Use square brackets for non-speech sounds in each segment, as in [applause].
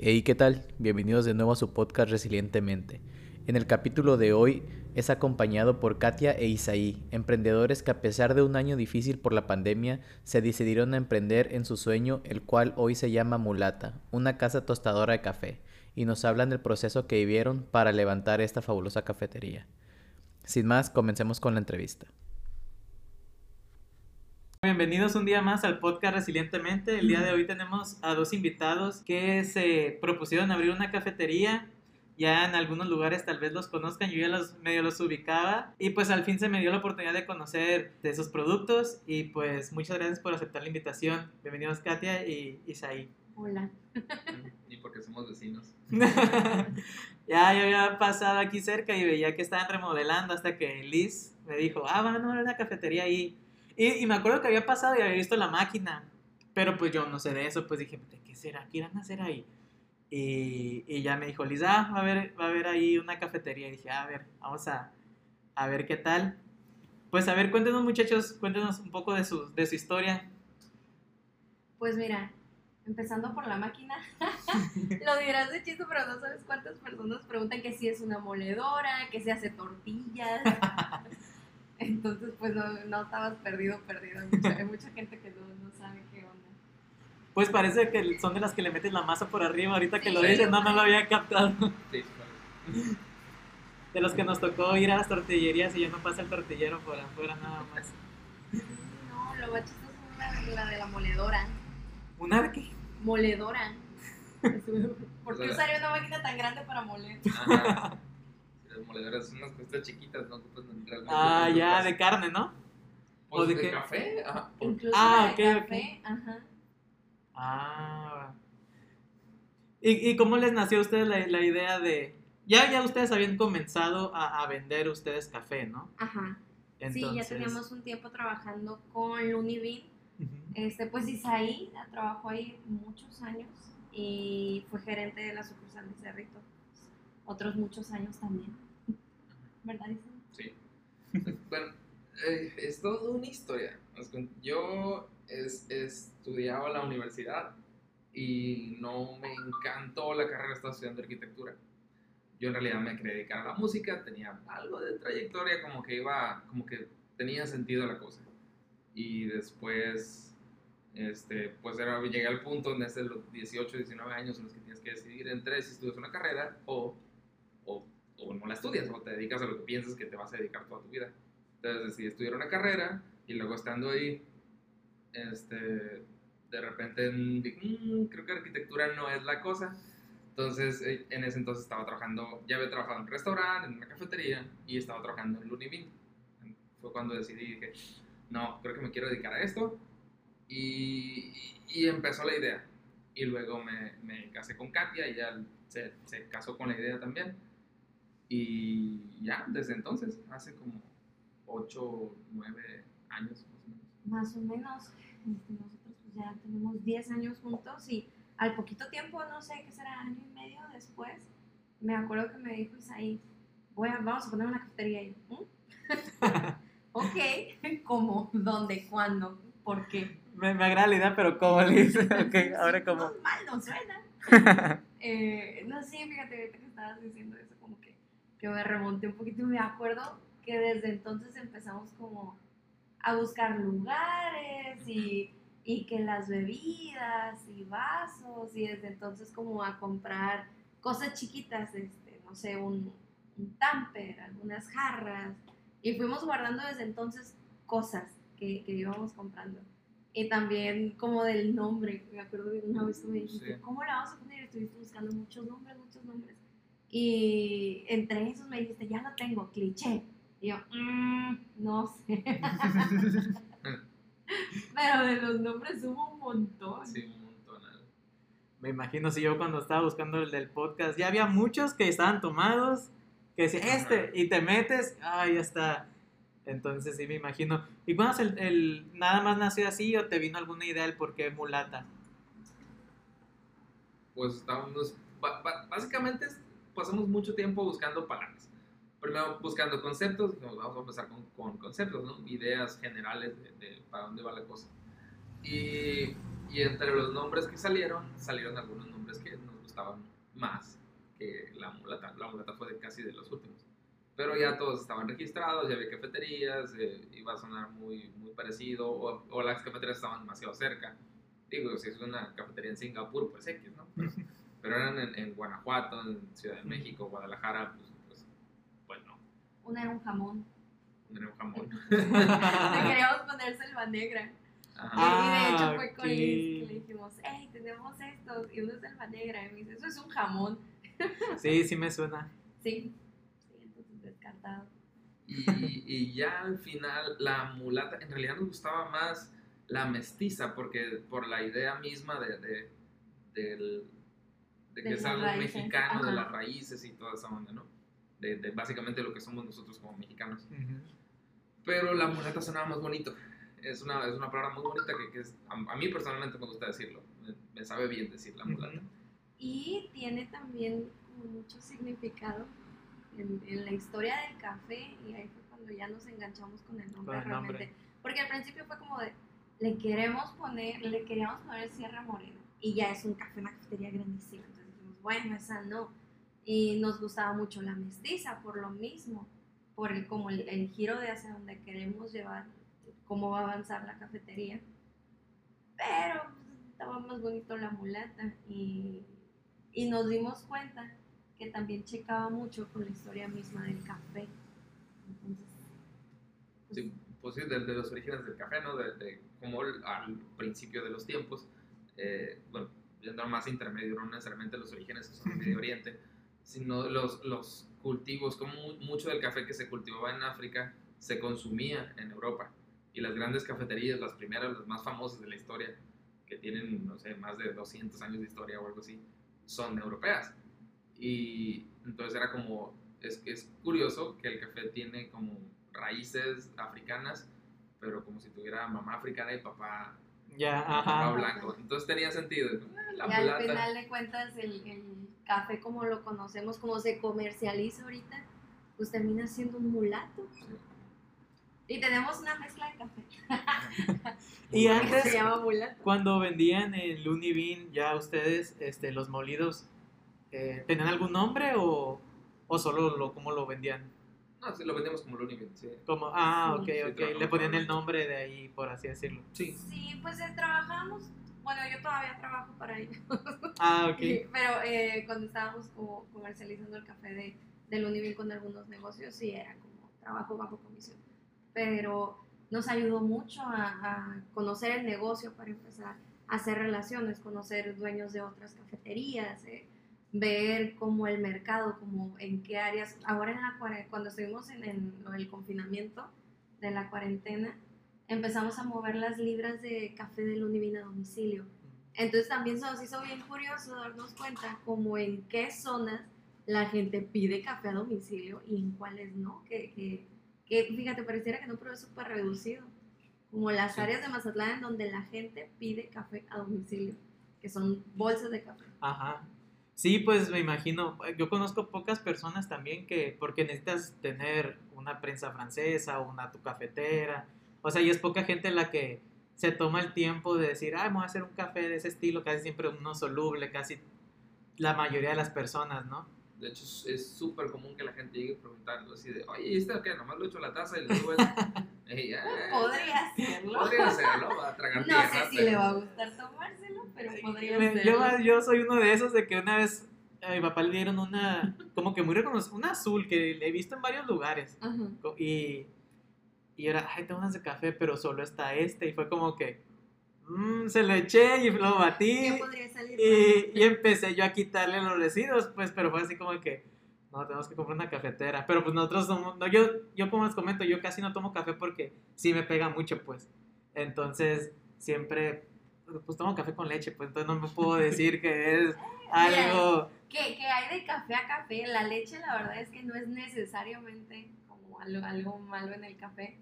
Hey, ¿qué tal? Bienvenidos de nuevo a su podcast Resilientemente. En el capítulo de hoy es acompañado por Katia e Isaí, emprendedores que a pesar de un año difícil por la pandemia, se decidieron a emprender en su sueño, el cual hoy se llama Mulata, una casa tostadora de café, y nos hablan del proceso que vivieron para levantar esta fabulosa cafetería. Sin más, comencemos con la entrevista. Bienvenidos un día más al podcast Resilientemente. El día de hoy tenemos a dos invitados que se propusieron abrir una cafetería. Ya en algunos lugares tal vez los conozcan, yo ya los medio los ubicaba y pues al fin se me dio la oportunidad de conocer de esos productos y pues muchas gracias por aceptar la invitación. Bienvenidos Katia y Isaí. Hola. Y porque somos vecinos. [laughs] ya yo había pasado aquí cerca y veía que estaban remodelando hasta que Liz me dijo, ah, van a abrir una cafetería ahí. Y, me acuerdo que había pasado y había visto la máquina. Pero pues yo no sé de eso, pues dije, ¿qué será? ¿Qué irán a hacer ahí? Y, y ya me dijo, Lisa, ah, va a, haber, va a haber ahí una cafetería. Y dije, a ver, vamos a, a ver qué tal. Pues a ver, cuéntenos muchachos, cuéntenos un poco de su, de su historia. Pues mira, empezando por la máquina, [laughs] lo dirás de chiste, pero no sabes cuántas personas preguntan que si es una moledora, que si hace tortillas. [laughs] Entonces, pues no, no estabas perdido, perdido. Hay mucha, gente que no, no, sabe qué onda. Pues parece que son de las que le meten la masa por arriba. Ahorita que lo dices, no, no lo había captado. Sí, [laughs] De los que nos tocó ir a las tortillerías y ya no pasa el tortillero por afuera nada más. No, lo más chistoso es la, de la moledora. ¿Una de qué? Moledora. [laughs] ¿Por qué usaría una máquina tan grande para moler? Moledoras son unas cositas chiquitas, ¿no? ah, ya, de carne, ¿no? ¿O pues, de, café? Ajá. Incluso ah, de café, ajá. Ah. ¿Y, ¿Y, cómo les nació a ustedes la, la, idea de... Ya, ya ustedes habían comenzado a, a vender ustedes café, ¿no? Ajá. Sí, ya teníamos un tiempo trabajando con Lunivin. este, pues Isaí trabajó ahí muchos años y fue gerente de la sucursal de Cerrito. Otros muchos años también. ¿Verdad? Sí. [laughs] bueno, eh, es toda una historia. Yo es, estudiaba en la universidad y no me encantó la carrera, estaba estudiando arquitectura. Yo en realidad me quería dedicar a la música, tenía algo de trayectoria, como que iba, como que tenía sentido la cosa. Y después, este, pues era, llegué al punto en ese los 18, 19 años en los que tienes que decidir entre si estudias una carrera o, o o no la estudias o te dedicas a lo que piensas que te vas a dedicar toda tu vida. Entonces decidí estudiar una carrera y luego estando ahí, este, de repente mm, creo que arquitectura no es la cosa. Entonces eh, en ese entonces estaba trabajando, ya había trabajado en un restaurante, en una cafetería y estaba trabajando en Lunibin. Fue cuando decidí que no, creo que me quiero dedicar a esto. Y, y, empezó la idea. Y luego me, me, casé con Katia y ya se, se casó con la idea también. Y ya, desde entonces, hace como 8, 9 años más o menos. Más o menos. Este, nosotros pues ya tenemos 10 años juntos y al poquito tiempo, no sé qué será, año y medio después, me acuerdo que me dijo Isaí, voy a, vamos a poner una cafetería ahí. ¿Mm? [laughs] ok, ¿cómo? ¿Dónde? ¿Cuándo? ¿Por qué? Me, me agrada la idea, pero ¿cómo [laughs] le dice? Ok, ahora cómo. No, mal no suena. [laughs] eh, no, sí, fíjate, que estabas diciendo eso que me remonté un poquito y me acuerdo que desde entonces empezamos como a buscar lugares y, y, que las bebidas y vasos y desde entonces como a comprar cosas chiquitas, este, no sé, un, un tamper, algunas jarras y fuimos guardando desde entonces cosas que, que íbamos comprando. Y también como del nombre, me acuerdo de una vez que me dijiste, ¿cómo la vamos a poner? Estuviste buscando muchos nombres, muchos nombres. Y entre esos me dijiste, ya lo tengo, cliché. Y yo, mmm, no sé. [laughs] Pero de los nombres hubo un montón. Sí, un montón. Me imagino si yo cuando estaba buscando el del podcast, ya había muchos que estaban tomados, que decían, este, y te metes, ah, ya está. Entonces sí me imagino. ¿Y cuándo el, el, nada más nació así o te vino alguna idea del por qué mulata? Pues estábamos, básicamente pasamos mucho tiempo buscando palabras. Primero buscando conceptos, vamos a empezar con, con conceptos, ¿no? ideas generales de, para dónde va la cosa. Y, y, entre los nombres que salieron, salieron algunos nombres que nos gustaban más que la mulata. La mulata fue de casi de los últimos. Pero ya todos estaban registrados, ya había cafeterías, eh, iba a sonar muy, muy parecido, o, o las cafeterías estaban demasiado cerca. Digo, si es una cafetería en Singapur, pues X, ¿no? Pero, [laughs] pero eran en, en Guanajuato, en Ciudad de México, Guadalajara, pues, pues, pues no, Una era un jamón. era un jamón. [laughs] Le [laughs] queríamos poner selva negra. Ajá. y de Ah, hecho fue con ok. Liz que le dijimos, hey, tenemos estos. Y uno es selva negra. Y me dice, eso es un jamón. [laughs] Sí, sí me suena. Sí. Sí, entonces descartado. Y, y ya al final, la mulata, en realidad nos gustaba más la mestiza, porque por la idea misma de, de, del- de que De es algo raíces, mexicano, de ajá. las raíces y toda esa onda, ¿no? De, de básicamente lo que somos nosotros como mexicanos. Pero la mulata sonaba más bonito. Es una, es una palabra muy bonita que, que es- a, a mí personalmente me gusta decirlo. Me, me sabe bien decir la mulata. Y tiene también mucho significado en, en la historia del café. Y ahí fue cuando ya nos enganchamos con el nombre Con el nombre. realmente. Porque al principio fue como de, le queremos poner, le queríamos poner Sierra Morena. Y ya es un café, una cafetería grandísima. Dijimos, bueno, esa no. Y nos gustaba mucho la mestiza por lo mismo. Por el, como el, el giro de hacia donde queremos llevar, cómo va a avanzar la cafetería. Pero pues, estaba más bonito la mulata. Y, y nos dimos cuenta que también checaba mucho con la historia misma del café. Entonces, pues, Sí, pues sí, de, de los orígenes del café, ¿no? De, de cómo el- al principio de los tiempos, eh, bueno, yendo a más intermedio, no necesariamente los orígenes son en Medio Oriente, sino los, los cultivos, como mu- mucho del café que se cultivaba en África se consumía en Europa. Y las grandes cafeterías, las primeras, las más famosas de la historia, que tienen, no sé, más de 200 años de historia o algo así, son europeas. Y entonces era como, es, es curioso que el café tiene como raíces africanas, pero como si tuviera mamá africana y papá, Ya, ajá. blanco. Entonces tenía sentido. La y al final de cuentas el, el café como lo conocemos, como se comercializa ahorita, pues termina siendo un mulato. Sí. Y tenemos una mezcla de café [laughs] Y antes, se llama mulato. cuando vendían el Univin, ya ustedes, este, los molidos, eh, ¿tenían algún nombre o, o solo lo, cómo lo vendían? No, sí, lo vendíamos como lo único. Sí. Como, ah, ok, Sí, ok, le ponían el nombre de ahí, por así decirlo. Sí. Sí, pues eh, trabajamos, bueno, yo todavía trabajo para ellos, [laughs] Ah, ok. pero eh, cuando estábamos como comercializando el café de, del Univil con algunos negocios, sí era como trabajo bajo comisión. Pero nos ayudó mucho a, a conocer el negocio para empezar a hacer relaciones, conocer dueños de otras cafeterías, eh, ver cómo el mercado, como en qué áreas. Ahora en la cuando estuvimos en, lo del confinamiento de la cuarentena, empezamos a mover las libras de café del Univina a domicilio. Entonces también se nos hizo bien curioso darnos cuenta como en qué zonas la gente pide café a domicilio y en cuáles no. Que, que, que, fíjate, pareciera que no, pero es súper reducido. Como las Sí. áreas de Mazatlán en donde la gente pide café a domicilio, que son bolsas de café. Ajá. Sí, pues me imagino. Yo conozco pocas personas también que, porque necesitas tener una prensa francesa una tu cafetera. O sea, y es poca gente la que se toma el tiempo de decir, ah, voy a hacer un café de ese estilo, casi siempre uno soluble, casi la mayoría de las personas, ¿no? De hecho, es- súper común que la gente llegue preguntando así de, oye, ¿y este qué? Nomás lo echo a la taza y le digo "Ah, [laughs] Podría hacerlo. Podría hacerlo, va a tragar No tierra, sé si pero- le va a gustar tomárselo, pero podría Me- hacerlo. yo, yo soy uno de esos de que una vez a mi papá le dieron una, como que muy reconocida, una azul que le he visto en varios lugares. Ajá. Y, y era, ay, tengo unas de café, pero solo está este. Y fue como que, mm, se lo eché y lo batí. ¿Qué podría salir Y, y empecé yo a quitarle los residuos, pues, pero fue así como que, no, tenemos que comprar una cafetera. Pero pues nosotros somos, no, yo, yo como les comento, yo casi no tomo café porque sí me pega mucho, pues. Entonces, siempre, pues tomo café con leche, pues entonces no me puedo decir que es [laughs] algo... que, que hay de café a café. La leche, la verdad es que no es necesariamente como algo, algo malo en el café.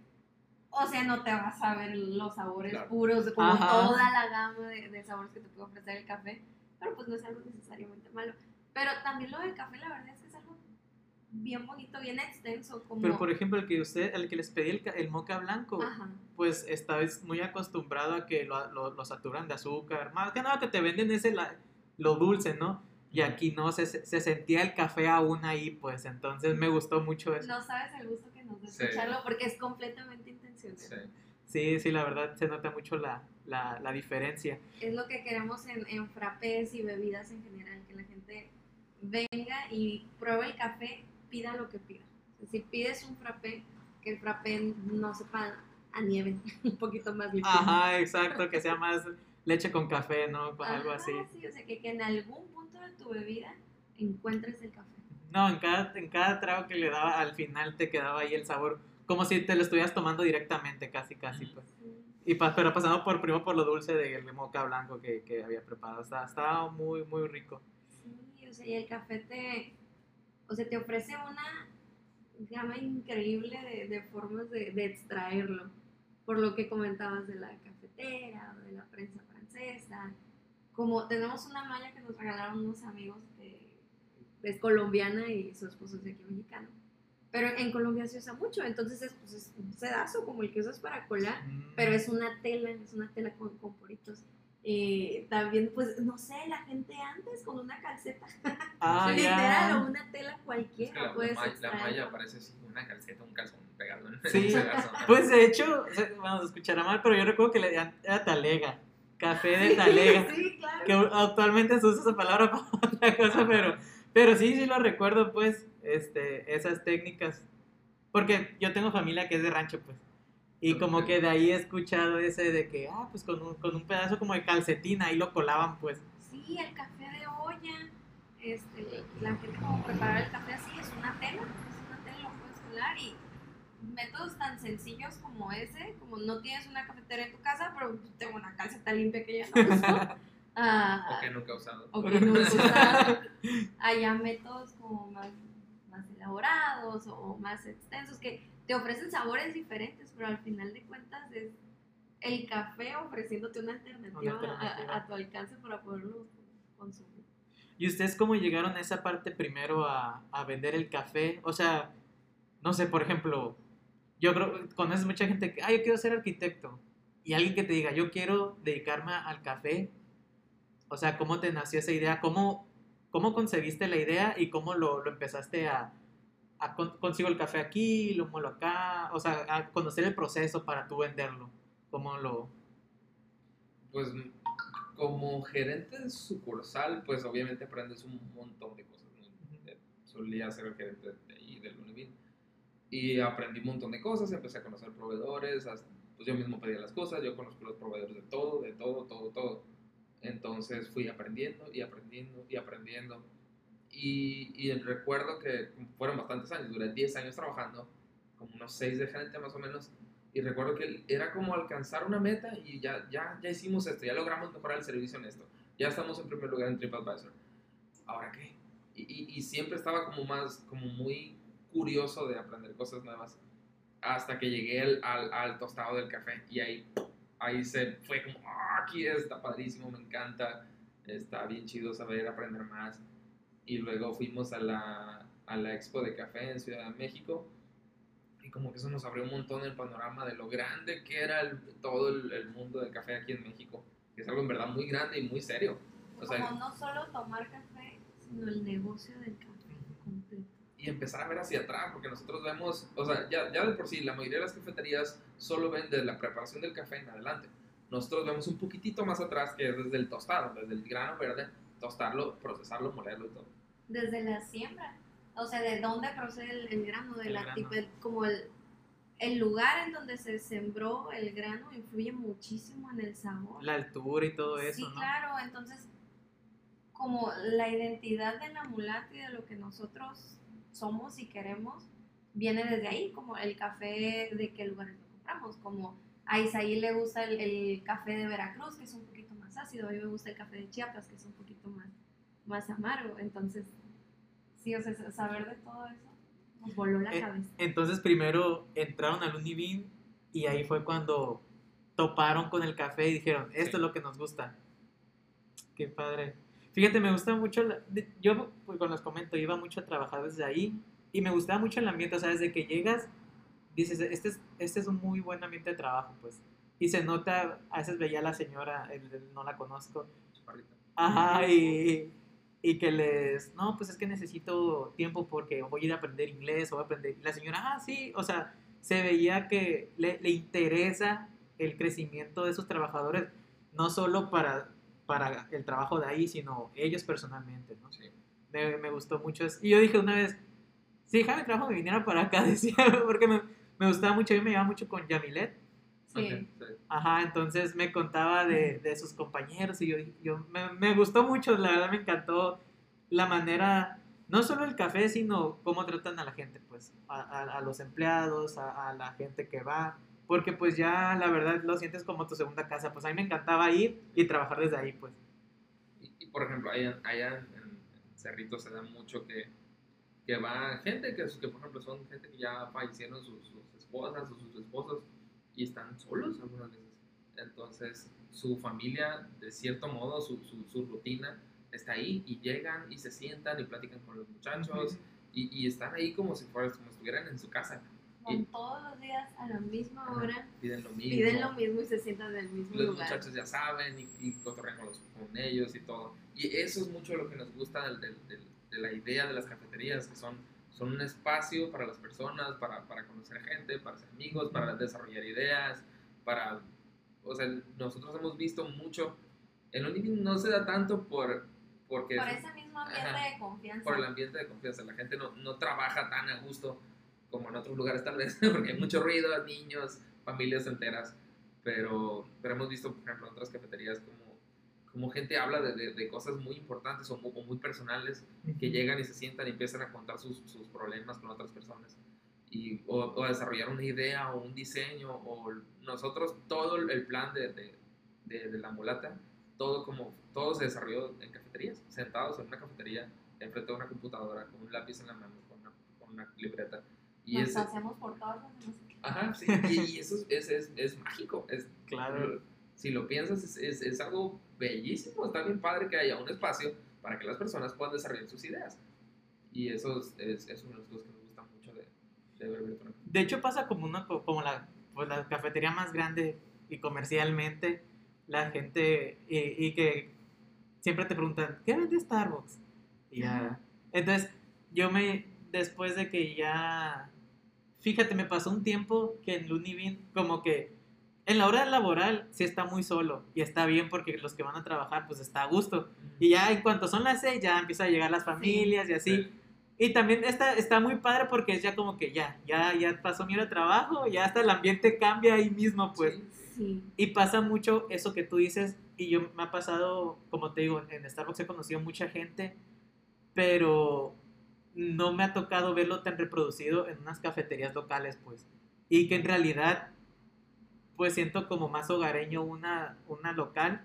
O sea, no te vas a ver los sabores Claro. puros, como Ajá. toda la gama de, de sabores que te puede ofrecer el café. Pero pues no es algo necesariamente malo. Pero también lo del café, la verdad es que es algo bien bonito, bien extenso. Como... Pero por ejemplo, el que usted, el que les pedí el, ca- el moca blanco, Ajá. pues estás muy acostumbrado a que lo, lo, lo saturan de azúcar. Más que nada que te venden ese la- lo dulce, ¿no? Y aquí no, se, se sentía el café aún ahí, pues. Entonces me gustó mucho eso. No sabes el gusto que nos da Sí. escucharlo porque es completamente Sí. Sí, sí, la verdad se nota mucho la, la, la diferencia. Es lo que queremos en, en frappés y bebidas en general, que la gente venga y pruebe el café, pida lo que pida. Si pides un frappé, que el frappé no sepa a nieve, [laughs] un poquito más líquido. Ajá, exacto, que sea más leche con café, ¿no? Con algo así. sí, o sea, que, que en algún punto de tu bebida encuentres el café. No, en cada, en cada trago que le daba, al final te quedaba ahí el sabor, como si te lo estuvieras tomando directamente, casi, casi, pues. Y pa- pero pasando por primero por lo dulce del moca blanco que, que había preparado. Estaba, estaba muy, muy rico. Sí, o sea, y el café te, o sea, te ofrece una gama increíble de, de formas de, de extraerlo. Por lo que comentabas de la cafetera o de la prensa francesa. Como tenemos una malla que nos regalaron unos amigos que es colombiana y su esposo es de aquí mexicano. Pero en Colombia se usa mucho, entonces es, pues, es un sedazo como el que usas para colar pero es una tela, es una tela con, con poritos. Eh, también, pues, no sé, la gente antes con una calceta, [laughs] Ah, literal, o una tela Es que cualquiera, la, la puedes la malla parece así, una calceta, un calzón pegado en Sí, un pedazo. Pues de hecho, o sea, vamos a escuchar mal, pero yo recuerdo que le era talega. Café de [laughs] talega. Sí, claro. que actualmente se usa esa palabra para otra cosa, pero, pero sí, sí lo recuerdo, pues, este, esas técnicas. Porque yo tengo familia que es de rancho, pues. Y como que de ahí he escuchado ese de que, ah, pues con un, con un pedazo como de calcetina, ahí lo colaban, pues. Sí, el café de olla, este, la gente como preparar el café así, es una tela, es una tela, lo puedes colar y métodos tan sencillos como ese, como no tienes una cafetera en tu casa, pero tengo una calceta limpia que ya no uso. [laughs] ah, O que nunca he usado. o que no usa allá métodos como más elaborados o más extensos que te ofrecen sabores diferentes, pero al final de cuentas es el café ofreciéndote una alternativa, Una a- alternativa. A, a tu alcance para poderlo consumir. ¿Y ustedes cómo llegaron a esa parte primero a, a vender el café? O sea, no sé, por ejemplo, yo creo, conoces mucha gente que, ah, yo quiero ser arquitecto. Y alguien que te diga, yo quiero dedicarme al café. O sea, ¿cómo te nació esa idea? ¿Cómo, cómo concebiste la idea y cómo lo, lo empezaste a, consigo el café aquí, lo muelo acá? O sea, a conocer el proceso para tú venderlo. ¿Cómo lo...? Pues como gerente de sucursal, pues obviamente aprendes un montón de cosas. ¿no? Eh, Solía ser el gerente de ahí del Univin. Y aprendí un montón de cosas, empecé a conocer proveedores, hasta- pues yo mismo pedía las cosas, yo conozco los proveedores de todo, de todo, todo, todo. Entonces fui aprendiendo y aprendiendo y aprendiendo. Y, y recuerdo que fueron bastantes años, duré 10 años trabajando, como unos 6 de gerente más o menos. Y recuerdo que era como alcanzar una meta y ya, ya, ya hicimos esto, ya logramos mejorar el servicio en esto, ya estamos en primer lugar en TripAdvisor. ¿Ahora qué? Y, y, y siempre estaba como más, como muy curioso de aprender cosas nuevas hasta que llegué al, al, al tostado del café y ahí, ahí se fue como, "Ah, aquí está padrísimo, me encanta, está bien chido saber aprender más. Y luego fuimos a la, a la expo de café en Ciudad de México y como que eso nos abrió un montón el panorama de lo grande que era el- todo el, el mundo del café aquí en México, que es algo en verdad muy grande y muy serio. O sea, como no solo tomar café, sino el negocio del café completo. y empezar a ver hacia atrás, porque nosotros vemos, o sea, ya, ya de por sí, la mayoría de las cafeterías solo ven desde la preparación del café en adelante. Nosotros vemos un poquitito más atrás, que es desde el tostado, desde el grano verde, tostarlo, procesarlo, molerlo y todo. Desde la siembra, o sea, de dónde procede el, el grano, de El la grano. tipo- el- como el, el lugar en donde se sembró el grano influye muchísimo en el sabor. La altura y todo eso, sí, ¿no? claro, entonces como la identidad de la mulata y de lo que nosotros somos y queremos viene desde ahí, como el café de qué lugar lo compramos, como a Isaí le gusta el, el café de Veracruz, que es un poquito más ácido, a mí me gusta el café de Chiapas, que es un poquito más, más amargo, entonces, sí, o sea, saber de todo eso nos voló la Eh, cabeza. Entonces primero entraron al Univin y ahí fue cuando toparon con el café y dijeron, esto Sí. es lo que nos gusta. Qué padre. Fíjate, me gusta mucho, la- yo pues cuando les comento, iba mucho a trabajar desde ahí y me gustaba mucho el ambiente, o sea, desde que llegas, dices, este es, este es un muy buen ambiente de trabajo, pues. Y se nota, a veces veía a la señora, el- el- no la conozco, Chaparrita. Ajá, y, y que les, no, pues es que necesito tiempo porque voy a ir a aprender inglés o voy a aprender. Y la señora, ah, sí, o sea, se veía que le, le interesa el crecimiento de sus trabajadores, no solo para, para el trabajo de ahí, sino ellos personalmente, ¿no? Sí. Me, me gustó mucho eso. Y yo dije una vez, si dejaba mi trabajo me viniera para acá, [laughs] decía, porque me, me gustaba mucho, yo me llevaba mucho con Yamilet. Sí. Ajá, entonces me contaba de, de sus compañeros y yo, yo me, me gustó mucho, la verdad me encantó la manera, no solo el café, sino cómo tratan a la gente, pues, a, a- a los empleados, a, a la gente que va, porque pues ya la verdad lo sientes como tu segunda casa, pues a mí me encantaba ir y trabajar desde ahí, pues. Y, y, por ejemplo, allá, allá en, en Cerrito se da mucho que, que va gente que, que, por ejemplo, son gente que ya fallecieron sus, sus esposas o sus esposos y están solos algunas veces. Entonces, su familia, de cierto modo, su, su, su rutina está ahí y llegan y se sientan y platican con los muchachos y, y están ahí como si, fueran, como estuvieran en su casa. Con todos los días a la misma hora Piden lo mismo. piden lo mismo y se sientan en el mismo los lugar. muchachos ya saben y, y cotorrean con, los- con ellos y todo. Y eso es mucho lo que nos gusta del- del- del- de la idea de las cafeterías, que son, son un espacio para las personas, para, para conocer gente, para ser amigos, para desarrollar ideas, para... O sea, nosotros hemos visto mucho... El Univing no se da tanto por... Porque Por es- ese mismo ambiente Ajá. de confianza. por el ambiente de confianza. La gente no, no trabaja tan a gusto como en otros lugares tal vez, [laughs] porque hay mucho ruido, niños, familias enteras. Pero, pero hemos visto, por ejemplo, en otras cafeterías como, como gente habla de, de- de cosas muy importantes o muy, o muy personales que llegan y se sientan y empiezan a contar sus, sus problemas con otras personas. Y, o, o a desarrollar una idea o un diseño o nosotros todo el plan de, de, de- de la mulata todo como todo se desarrolló en cafeterías sentados en una cafetería enfrente de una computadora con un lápiz en la mano con una, con una libreta y Nos es hacemos por todas las demás. ajá sí, y, y eso es, es, es, es mágico es Claro. Si lo piensas es, es, es algo bellísimo está bien padre que haya un espacio para que las personas puedan desarrollar sus ideas y eso es, es, una de las cosas que me gusta mucho de, de ver Virtual. De hecho pasa como una co- como la, pues, la cafetería más grande y comercialmente la gente y, y que siempre te preguntan ¿qué vende Starbucks? Y ya. Entonces yo me después de que ya fíjate me pasó un tiempo que en Lunivin como que en la hora laboral sí está muy solo y está bien porque los que van a trabajar pues está a gusto y ya en cuanto son las seis ya empiezan a llegar las familias y así Sí. y también está, está muy padre porque es ya como que ya, ya, ya pasó mi hora de trabajo, ya hasta el ambiente cambia ahí mismo, pues. Sí. Sí. Y pasa mucho eso que tú dices, y yo me ha pasado, como te digo, en Starbucks he conocido mucha gente, pero no me ha tocado verlo tan reproducido en unas cafeterías locales, pues. Y que en realidad, pues siento como más hogareño una, una local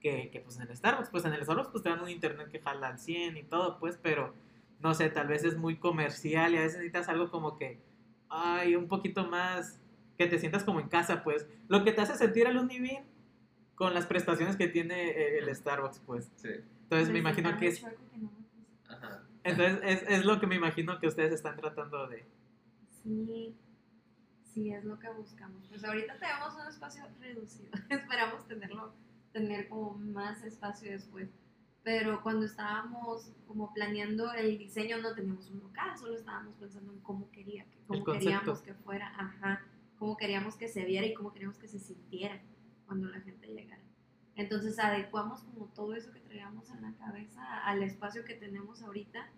que, que pues en el Starbucks. Pues en el Starbucks pues te dan un internet que jala al 100 y todo, pues, pero no sé, tal vez es muy comercial y a veces necesitas algo como que, ay, un poquito más, que te sientas como en casa, pues. Lo que te hace sentir al Univin con las prestaciones que tiene eh, el Starbucks, pues. Sí. Entonces me imagino que es, chueco que no me puse. Ajá. entonces es, es lo que me imagino que ustedes están tratando de... Sí, sí, es lo que buscamos. Pues ahorita tenemos un espacio reducido. [laughs] Esperamos tenerlo, tener como más espacio después. Pero cuando estábamos como planeando el diseño no teníamos un local, solo estábamos pensando en cómo quería, que- cómo queríamos que fuera, ajá, cómo queríamos que se viera y cómo queríamos que se sintiera cuando la gente llegara. Entonces adecuamos como todo eso que traíamos en la cabeza al espacio que tenemos ahorita,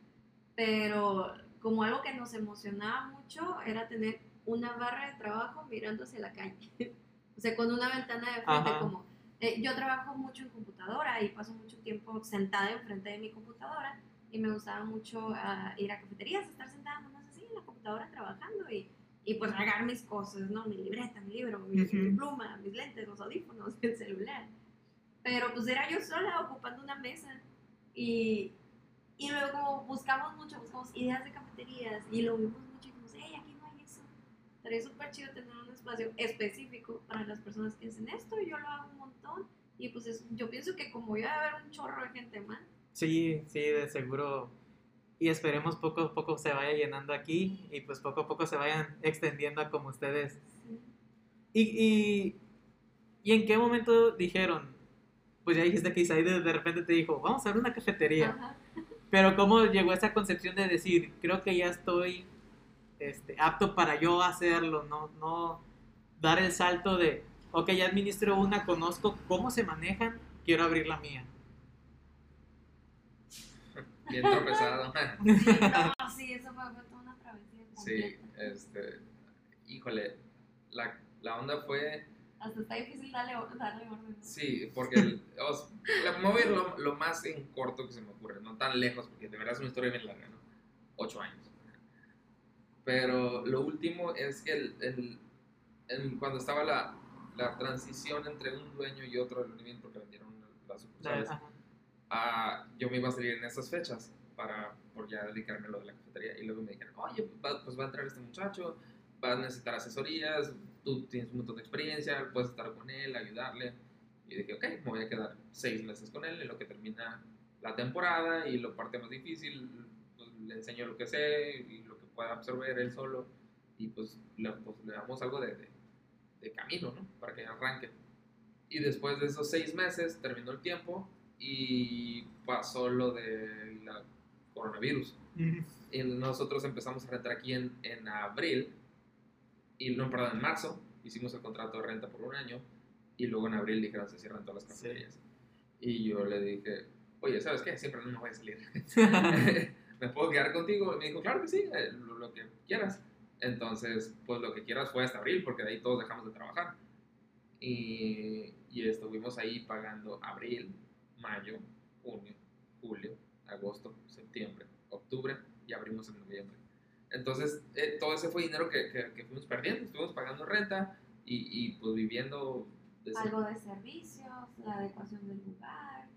pero como algo que nos emocionaba mucho era tener una barra de trabajo mirando hacia la calle. [laughs] o sea, con una ventana de frente Ajá. como... eh, yo trabajo mucho en computadora y paso mucho tiempo sentada enfrente de mi computadora y me gustaba mucho ah, ir a cafeterías, estar sentada nomás así en la computadora trabajando y, y pues regar mis cosas, ¿no? Mi libreta, mi libro, mi, Ujú. mi pluma, mis lentes, los audífonos, [laughs] el celular. Pero pues era yo sola ocupando una mesa y, y luego buscamos mucho, buscamos ideas de cafeterías y lo vimos mucho y dijimos, hey, aquí no hay eso. Estaría súper chido tener un espacio específico para las personas que hacen esto yo lo hago un montón. Y pues es- yo pienso que como ya va a haber un chorro de gente más, Sí, sí, de seguro. Y esperemos poco a poco se vaya llenando aquí y pues poco a poco se vayan extendiendo a como ustedes. sí. ¿Y, y, y en qué momento dijeron? Pues ya dijiste que Isaí de, de repente te dijo, vamos a abrir una cafetería. Ajá. Pero cómo llegó esa concepción de decir, creo que ya estoy este, apto para yo hacerlo, no, no dar el salto de, ok, ya administro una, conozco cómo se manejan, quiero abrir la mía. Bien tropezado. [laughs] No, sí, eso fue, fue toda una travesía. Sí, este, híjole, la, la onda fue, Hasta está difícil darle, darle orden. sí, porque el, os- la- me voy a ir lo, lo más en corto que se me ocurre, no tan lejos, porque de verdad es una historia bien larga, ¿no? Ocho años. Pero lo último es que el, el- el- cuando estaba la, la transición entre un dueño y otro del unimiento, porque vendieron las sucursales, ah, yo me iba a salir en esas fechas para por ya dedicarme a lo de la cafetería. Y luego me dijeron, oye, pues va a entrar este muchacho, va a necesitar asesorías, tú tienes un montón de experiencia, puedes estar con él, ayudarle. Y dije, ok, me voy a quedar seis meses con él en lo que termina la temporada y lo parte más difícil, pues, le enseño lo que sé y lo pueda absorber él solo. Y pues le, pues, le damos algo de, de, de camino, ¿no? Para que arranque. Y después de esos seis meses terminó el tiempo y pasó lo de la coronavirus. Y nosotros empezamos a rentar aquí en, en abril, y no, perdón, en marzo, hicimos el contrato de renta por un año, y luego en abril dijeron se cierran todas las Sí. cafeterías. Y yo le dije, oye, ¿sabes qué? Siempre no me voy a salir. [laughs] ¿Me puedo quedar contigo? Y me dijo, claro que sí, eh, lo, lo que quieras. Entonces, pues lo que quieras fue hasta abril, porque de ahí todos dejamos de trabajar. Y, y estuvimos ahí pagando abril, mayo, junio, julio, agosto, septiembre, octubre y abrimos en noviembre. Entonces, eh, todo ese fue dinero que, que, que fuimos perdiendo. Estuvimos pagando renta y, y pues viviendo... de Algo de servicios, la adecuación del lugar.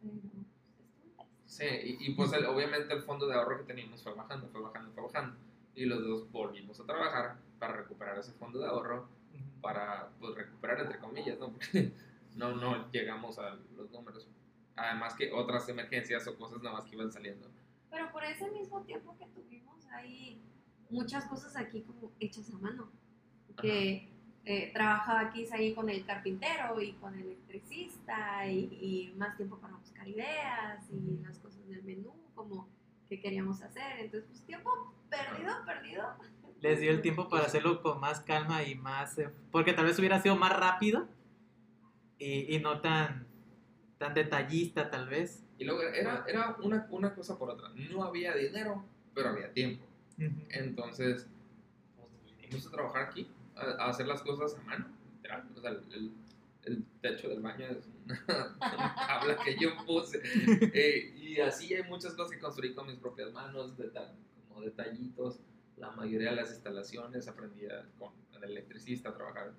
Pero pues, estuvo interesante. Sí, y, y, pues el- obviamente el fondo de ahorro que teníamos fue bajando, fue bajando, fue bajando. Y los dos volvimos a trabajar para recuperar ese fondo de ahorro, para pues recuperar entre comillas, ¿no? Porque [laughs] no, no llegamos a los números. Además que otras emergencias o cosas nada más que iban saliendo. Pero por ese mismo tiempo que tuvimos, hay muchas cosas aquí como hechas a mano. Que eh, trabajaba aquí ahí con el carpintero y con el electricista y, y más tiempo para buscar ideas y las del menú, como que queríamos hacer. Entonces, pues tiempo perdido, perdido. Les dio el tiempo para hacerlo con más calma y más... eh, porque tal vez hubiera sido más rápido y, y no tan, tan detallista tal vez. Y luego era, era una, una cosa por otra. No había dinero, pero había tiempo. Entonces, pues, vinimos a trabajar aquí, a, a hacer las cosas a mano, literal. O sea, el, el- techo del baño es [laughs] una, tabla que yo puse. Eh, y así hay muchas cosas que construí con mis propias manos, como detallitos. La mayoría de las instalaciones aprendí con el electricista a trabajar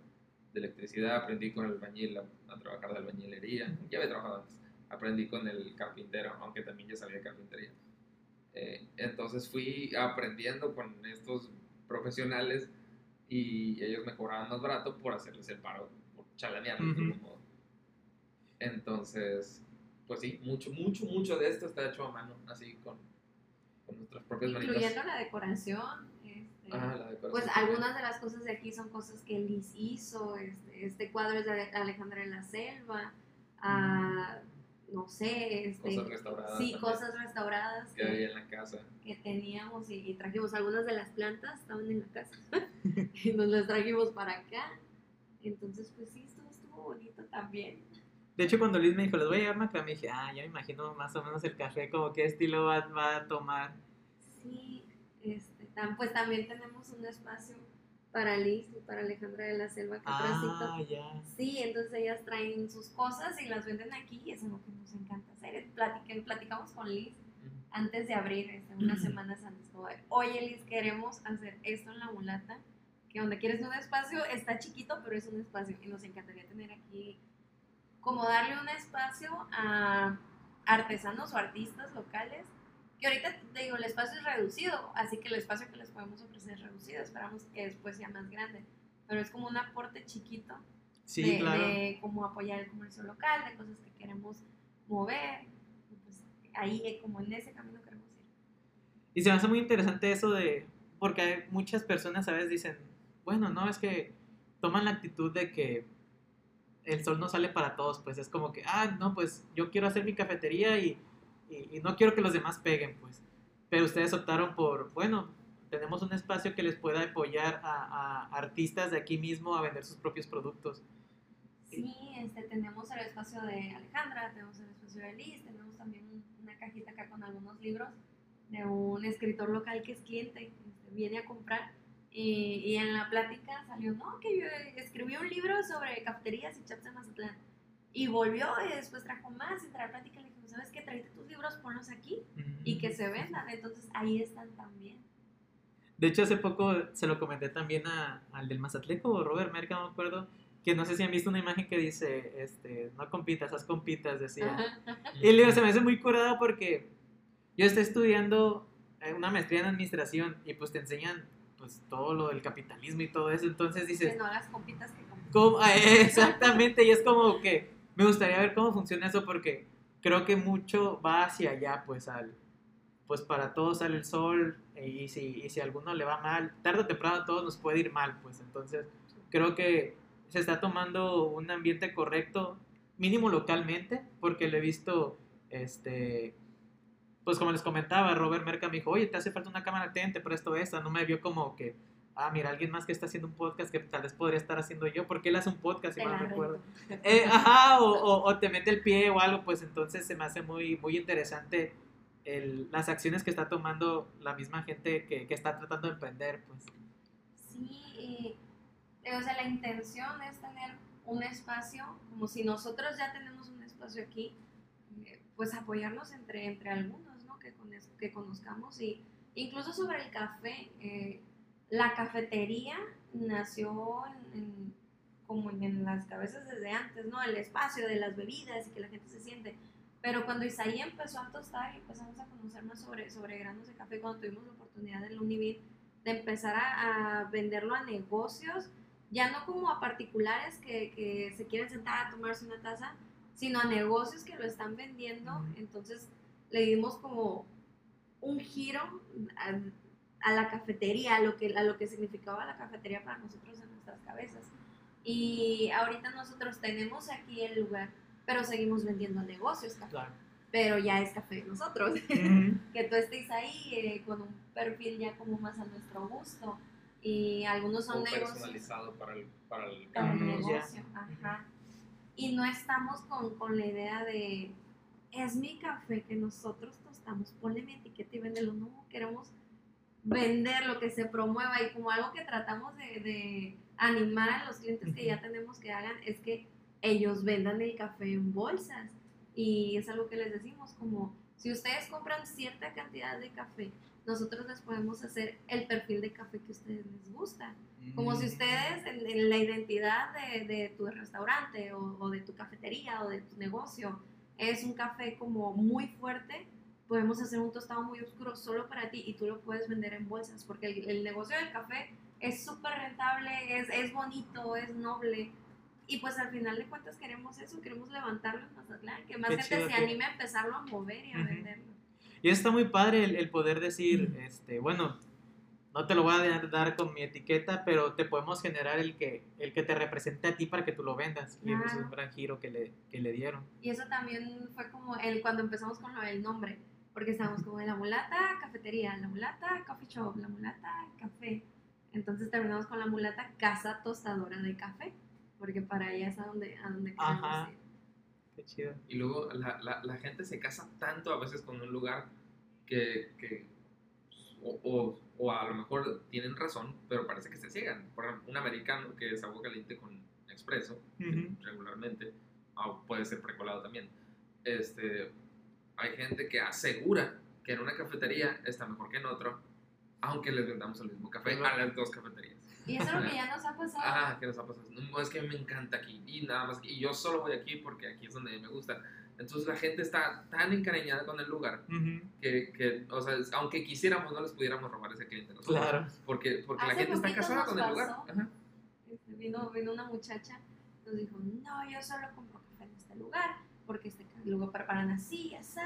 de electricidad, aprendí con el albañil a, a trabajar de albañilería. Ya había trabajado antes. Aprendí con el carpintero, aunque también ya sabía carpintería. Eh, entonces fui aprendiendo con estos profesionales y ellos me cobraban más barato por hacerles el paro, de Ujú. algún modo. Entonces, pues sí, mucho, mucho, mucho de esto está hecho a mano, así con, con nuestras propias manitas. Incluyendo la decoración. este, Ah, la decoración Pues también. algunas de las cosas de aquí son cosas que Liz hizo. Este, este cuadro es de Ale- Alejandra de la Selva. ah, no sé, este, Cosas restauradas Sí, también. cosas restauradas que había en la casa. que teníamos y, y trajimos. Algunas de las plantas estaban en la casa y [laughs] nos las trajimos para acá. Entonces, pues sí, estuvo, estuvo bonito también. De hecho, cuando Liz me dijo, les voy a llevar macramé, dije, ah, ya me imagino más o menos el café, como qué estilo va, va a tomar. Sí, este, pues también tenemos un espacio para Liz y para Alejandra de la Selva que Ah, ya. Sí, entonces ellas traen sus cosas y las venden aquí y eso es lo que nos encanta hacer. Platicamos con Liz antes de abrir, este, unas semanas antes, como oye Liz, queremos hacer esto en la mulata, que donde quieres un espacio está chiquito, pero es un espacio y nos encantaría tener aquí, como darle un espacio a artesanos o artistas locales, que ahorita te digo, el espacio es reducido, así que el espacio que les podemos ofrecer es reducido, esperamos que después sea más grande, pero es como un aporte chiquito Sí, de, claro. de cómo apoyar el comercio local, de cosas que queremos mover. Pues ahí, eh, como en ese camino queremos ir. Y se me hace muy interesante eso de, porque hay muchas personas a veces dicen, bueno, no, es que toman la actitud de que el sol no sale para todos, pues es como que, ah, no, pues yo quiero hacer mi cafetería y, y, no quiero que los demás peguen, pues. Pero ustedes optaron por, bueno, tenemos un espacio que les pueda apoyar a, artistas de aquí mismo a vender sus propios productos. Sí, este, tenemos el espacio de Alejandra, tenemos el espacio de Liz, tenemos también un- una cajita acá con algunos libros de un escritor local que es cliente, este, viene a comprar y, y en la plática salió, no, que yo escribí un libro sobre cafeterías y chaps en Mazatlán. Y volvió y después trajo más y trae plática y le dijo, ¿sabes qué? Tráete tus libros, ponlos aquí y que se vendan. Entonces ahí están también. De hecho, hace poco se lo comenté también a- al del Mazatleco, Robert Merca, no me acuerdo, que no sé si han visto una imagen que dice, este, no compitas, haz compitas, decía. Y le digo, se me hace muy curado porque yo estoy estudiando eh, una maestría en administración y pues te enseñan pues todo lo del capitalismo y todo eso, entonces Que dices, no hagas compitas que compitas. Ah, exactamente, y es como que me gustaría ver cómo funciona eso porque creo que mucho va hacia allá, pues al pues para todos sale el sol y si, y si a alguno le va mal, tarde o temprano a todos nos puede ir mal, pues entonces creo que se está tomando un ambiente correcto, mínimo localmente, porque lo he visto, este, pues como les comentaba, Robert Merca me dijo, oye, te hace falta una cámara, ten, te presto esta, no me vio como que, ah, mira, alguien más que está haciendo un podcast que tal vez podría estar haciendo yo, porque él hace un podcast, si mal recuerdo. Eh, ajá, o, o- o te mete el pie o algo, pues entonces se me hace muy, muy interesante el- las acciones que está tomando la misma gente que, que está tratando de emprender, pues. Sí, eh, o sea, la intención es tener un espacio, como si nosotros ya tenemos un espacio aquí, eh, pues apoyarnos entre, entre algunos, Que, que conozcamos y incluso sobre el café, eh, la cafetería nació en, en- como en, las cabezas desde antes, ¿no? El espacio de las bebidas y que la gente se siente. Pero cuando Isaí empezó a tostar y empezamos a conocer más sobre, sobre granos de café, cuando tuvimos la oportunidad en Univit de empezar a, a venderlo a negocios, ya no como a particulares que, que se quieren sentar a tomarse una taza, sino a negocios que lo están vendiendo. Entonces le dimos como un giro a, a la cafetería, a lo, que, a lo que significaba la cafetería para nosotros en nuestras cabezas. Y ahorita nosotros tenemos aquí el lugar, pero seguimos vendiendo a negocios café, Claro. pero ya es café de nosotros [laughs] que tú estés ahí eh, con un perfil ya como más a nuestro gusto. Y algunos son O negocios personalizado para el, para el para el negocio. Ajá. Y no estamos con, con la idea de, es mi café que nosotros tostamos, ponle mi etiqueta y véndelo. No, queremos vender lo que se promueva y como algo que tratamos de, de animar a los clientes que ya tenemos que hagan es que ellos vendan el café en bolsas. Y es algo que les decimos, como si ustedes compran cierta cantidad de café, nosotros les podemos hacer el perfil de café que a ustedes les gusta. Como si ustedes en, en la identidad de, de tu restaurante o, o de tu cafetería o de tu negocio es un café como muy fuerte, podemos hacer un tostado muy oscuro solo para ti y tú lo puedes vender en bolsas porque el, el negocio del café es súper rentable, es, es bonito, es noble. Y pues al final de cuentas queremos eso, queremos levantarlo en Mazatlán, que más Qué gente se que- anime a empezarlo a mover y a Ujú. venderlo. Y está muy padre el, el poder decir, este, bueno, no te lo voy a dar con mi etiqueta, pero te podemos generar el que, el que te represente a ti para que tú lo vendas. Y eso es un gran giro que le, que le dieron. Y eso también fue como el cuando empezamos con lo del nombre, porque estábamos como en la mulata cafetería, la mulata coffee shop, la mulata café. Entonces terminamos con la mulata casa tostadora de café, porque para allá es a donde, a donde queremos Ajá. ir. Qué chido. Y luego la, la, la gente se casa tanto a veces con un lugar que, que o, o, o a lo mejor tienen razón, pero parece que se ciegan. Por ejemplo, un americano que es agua caliente con expreso Ujú. regularmente, o puede ser precolado también. Este, hay gente que asegura que en una cafetería está mejor que en otro, aunque les vendamos el mismo café a las dos cafeterías. Y eso es lo que ya nos ha pasado. Ah, ¿qué nos ha pasado? No, es que me encanta aquí y nada más. Y yo solo voy aquí porque aquí es donde me gusta. Entonces la gente está tan encariñada con el lugar Ujú. que, que, o sea, aunque quisiéramos, no les pudiéramos robar ese cliente. nosotros. Claro. Porque, porque la gente está casada con el lugar. Ajá. Vino, vino una muchacha, nos dijo, no, yo solo compro café en este lugar, porque este lugar preparan así, así.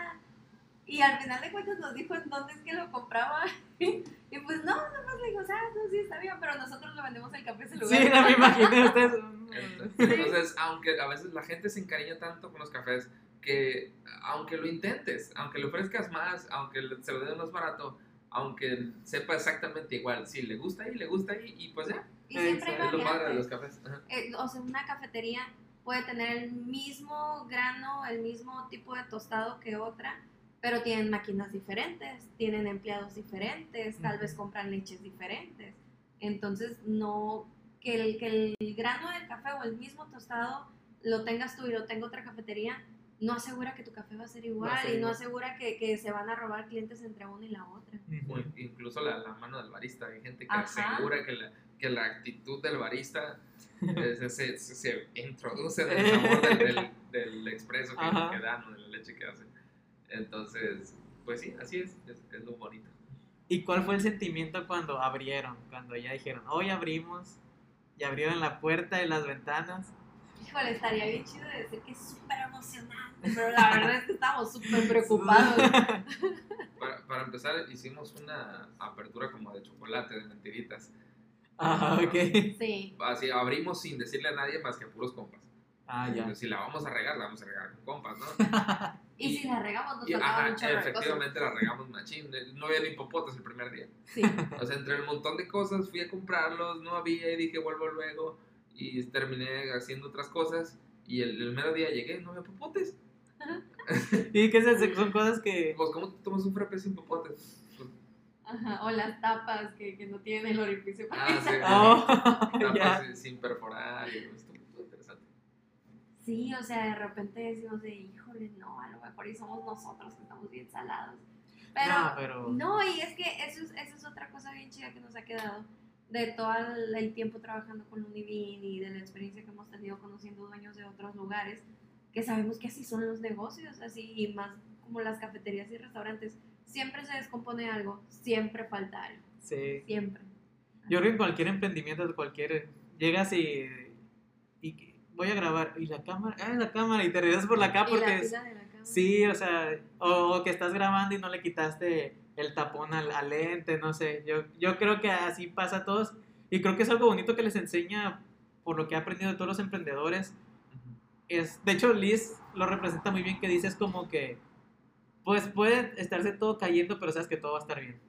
Y al final de cuentas nos dijo en dónde es que lo compraba. [laughs] y pues no, nomás le dijo, ah, no, sí, está bien, pero nosotros le vendemos el café a ese lugar. Sí, [laughs] no me imaginé ustedes. [laughs] Entonces, aunque a veces la gente se encariña tanto con los cafés que aunque lo intentes, aunque le ofrezcas más, aunque se lo den más barato, aunque sepa exactamente igual, si le gusta ahí, le gusta ahí y pues ya. Y siempre hay Es lo padre de los cafés. Eh, o sea, una cafetería puede tener el mismo grano, el mismo tipo de tostado que otra, pero tienen máquinas diferentes, tienen empleados diferentes, tal vez compran leches diferentes. Entonces, no que el, que el grano del café o el mismo tostado lo tengas tú y lo tenga otra cafetería, no asegura que tu café va a ser igual ser y no igual. asegura que, que se van a robar clientes entre una y la otra. O in- incluso la, la mano del barista. Hay gente que Ajá. asegura que la, que la actitud del barista [laughs] se, se, se- se introduce en el sabor del, del, del expreso que, que dan o de la leche que hacen. Entonces, pues sí, así es, es, es lo bonito. ¿Y cuál fue el sentimiento cuando abrieron? Cuando ya dijeron, hoy abrimos, y abrieron la puerta y las ventanas. Híjole, estaría bien chido de decir que es súper emocionante, pero la verdad es que estamos súper preocupados. [laughs] Para, para empezar, hicimos una apertura como de chocolate, de mentiritas. ah, ok. Sí. Así abrimos sin decirle a nadie más que a puros compas. Ah, ya. Si la vamos a regar, la vamos a regar con compas, ¿no? Y, [laughs] Y- si la regamos, nos de cosas. efectivamente la regamos machín. No había ni popotes el primer día. Sí. O sea, entre el montón de cosas fui a comprarlos, no había y dije vuelvo luego. Y terminé haciendo otras cosas. Y el, el mero día llegué, no había popotes. [laughs] Y que esas son cosas que... Pues, ¿cómo te tomas un frappé sin popotes? Ajá, o las tapas que, que no tienen el orificio para Ah, sí. Oh, [laughs] tapas ya. sin- sin perforar. Y estuvo estuvo interesante. Sí, o sea, de repente decimos de, híjole, no, a lo mejor y somos nosotros que estamos bien salados. Pero, No, pero- no, y es que eso es, eso es otra cosa bien chida que nos ha quedado de todo el, tiempo trabajando con Univin y de la experiencia que hemos tenido conociendo dueños de otros lugares, que sabemos que así son los negocios, así, y más como las cafeterías y restaurantes. Siempre se descompone algo, siempre falta algo, Sí. siempre. Yo creo que en cualquier emprendimiento, cualquier... Llegas y... y voy a grabar. Y la cámara... Ah, la cámara. Y te regresas por la Y porque... la es- pila de la cama. Sí, o sea, o, o que estás grabando y no le quitaste el tapón al, al lente, no sé. Yo, yo creo que así pasa a todos. Y creo que es algo bonito que les enseña, por lo que he aprendido de todos los emprendedores. Es, de hecho, Liz lo representa muy bien, que dices como que, pues puede estarse todo cayendo, pero sabes que todo va a estar bien.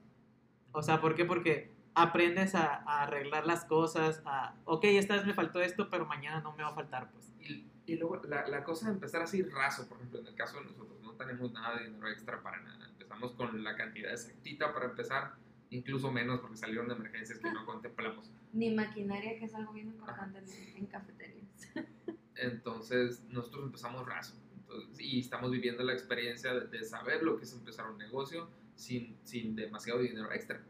O sea, ¿por qué? Porque aprendes a, a arreglar las cosas, a, ok, esta vez me faltó esto, pero mañana no me va a faltar, pues. Y, y luego la, la cosa de empezar así raso, por ejemplo, en el caso de nosotros, no tenemos nada de dinero extra para nada. Empezamos con la cantidad exactita para empezar, incluso menos porque salieron de emergencias que no contemplamos. [laughs] Ni maquinaria, que es algo bien importante en, en cafeterías. [laughs] Entonces, nosotros empezamos raso. Entonces, y estamos viviendo la experiencia de, de saber lo que es empezar un negocio sin, sin demasiado dinero extra.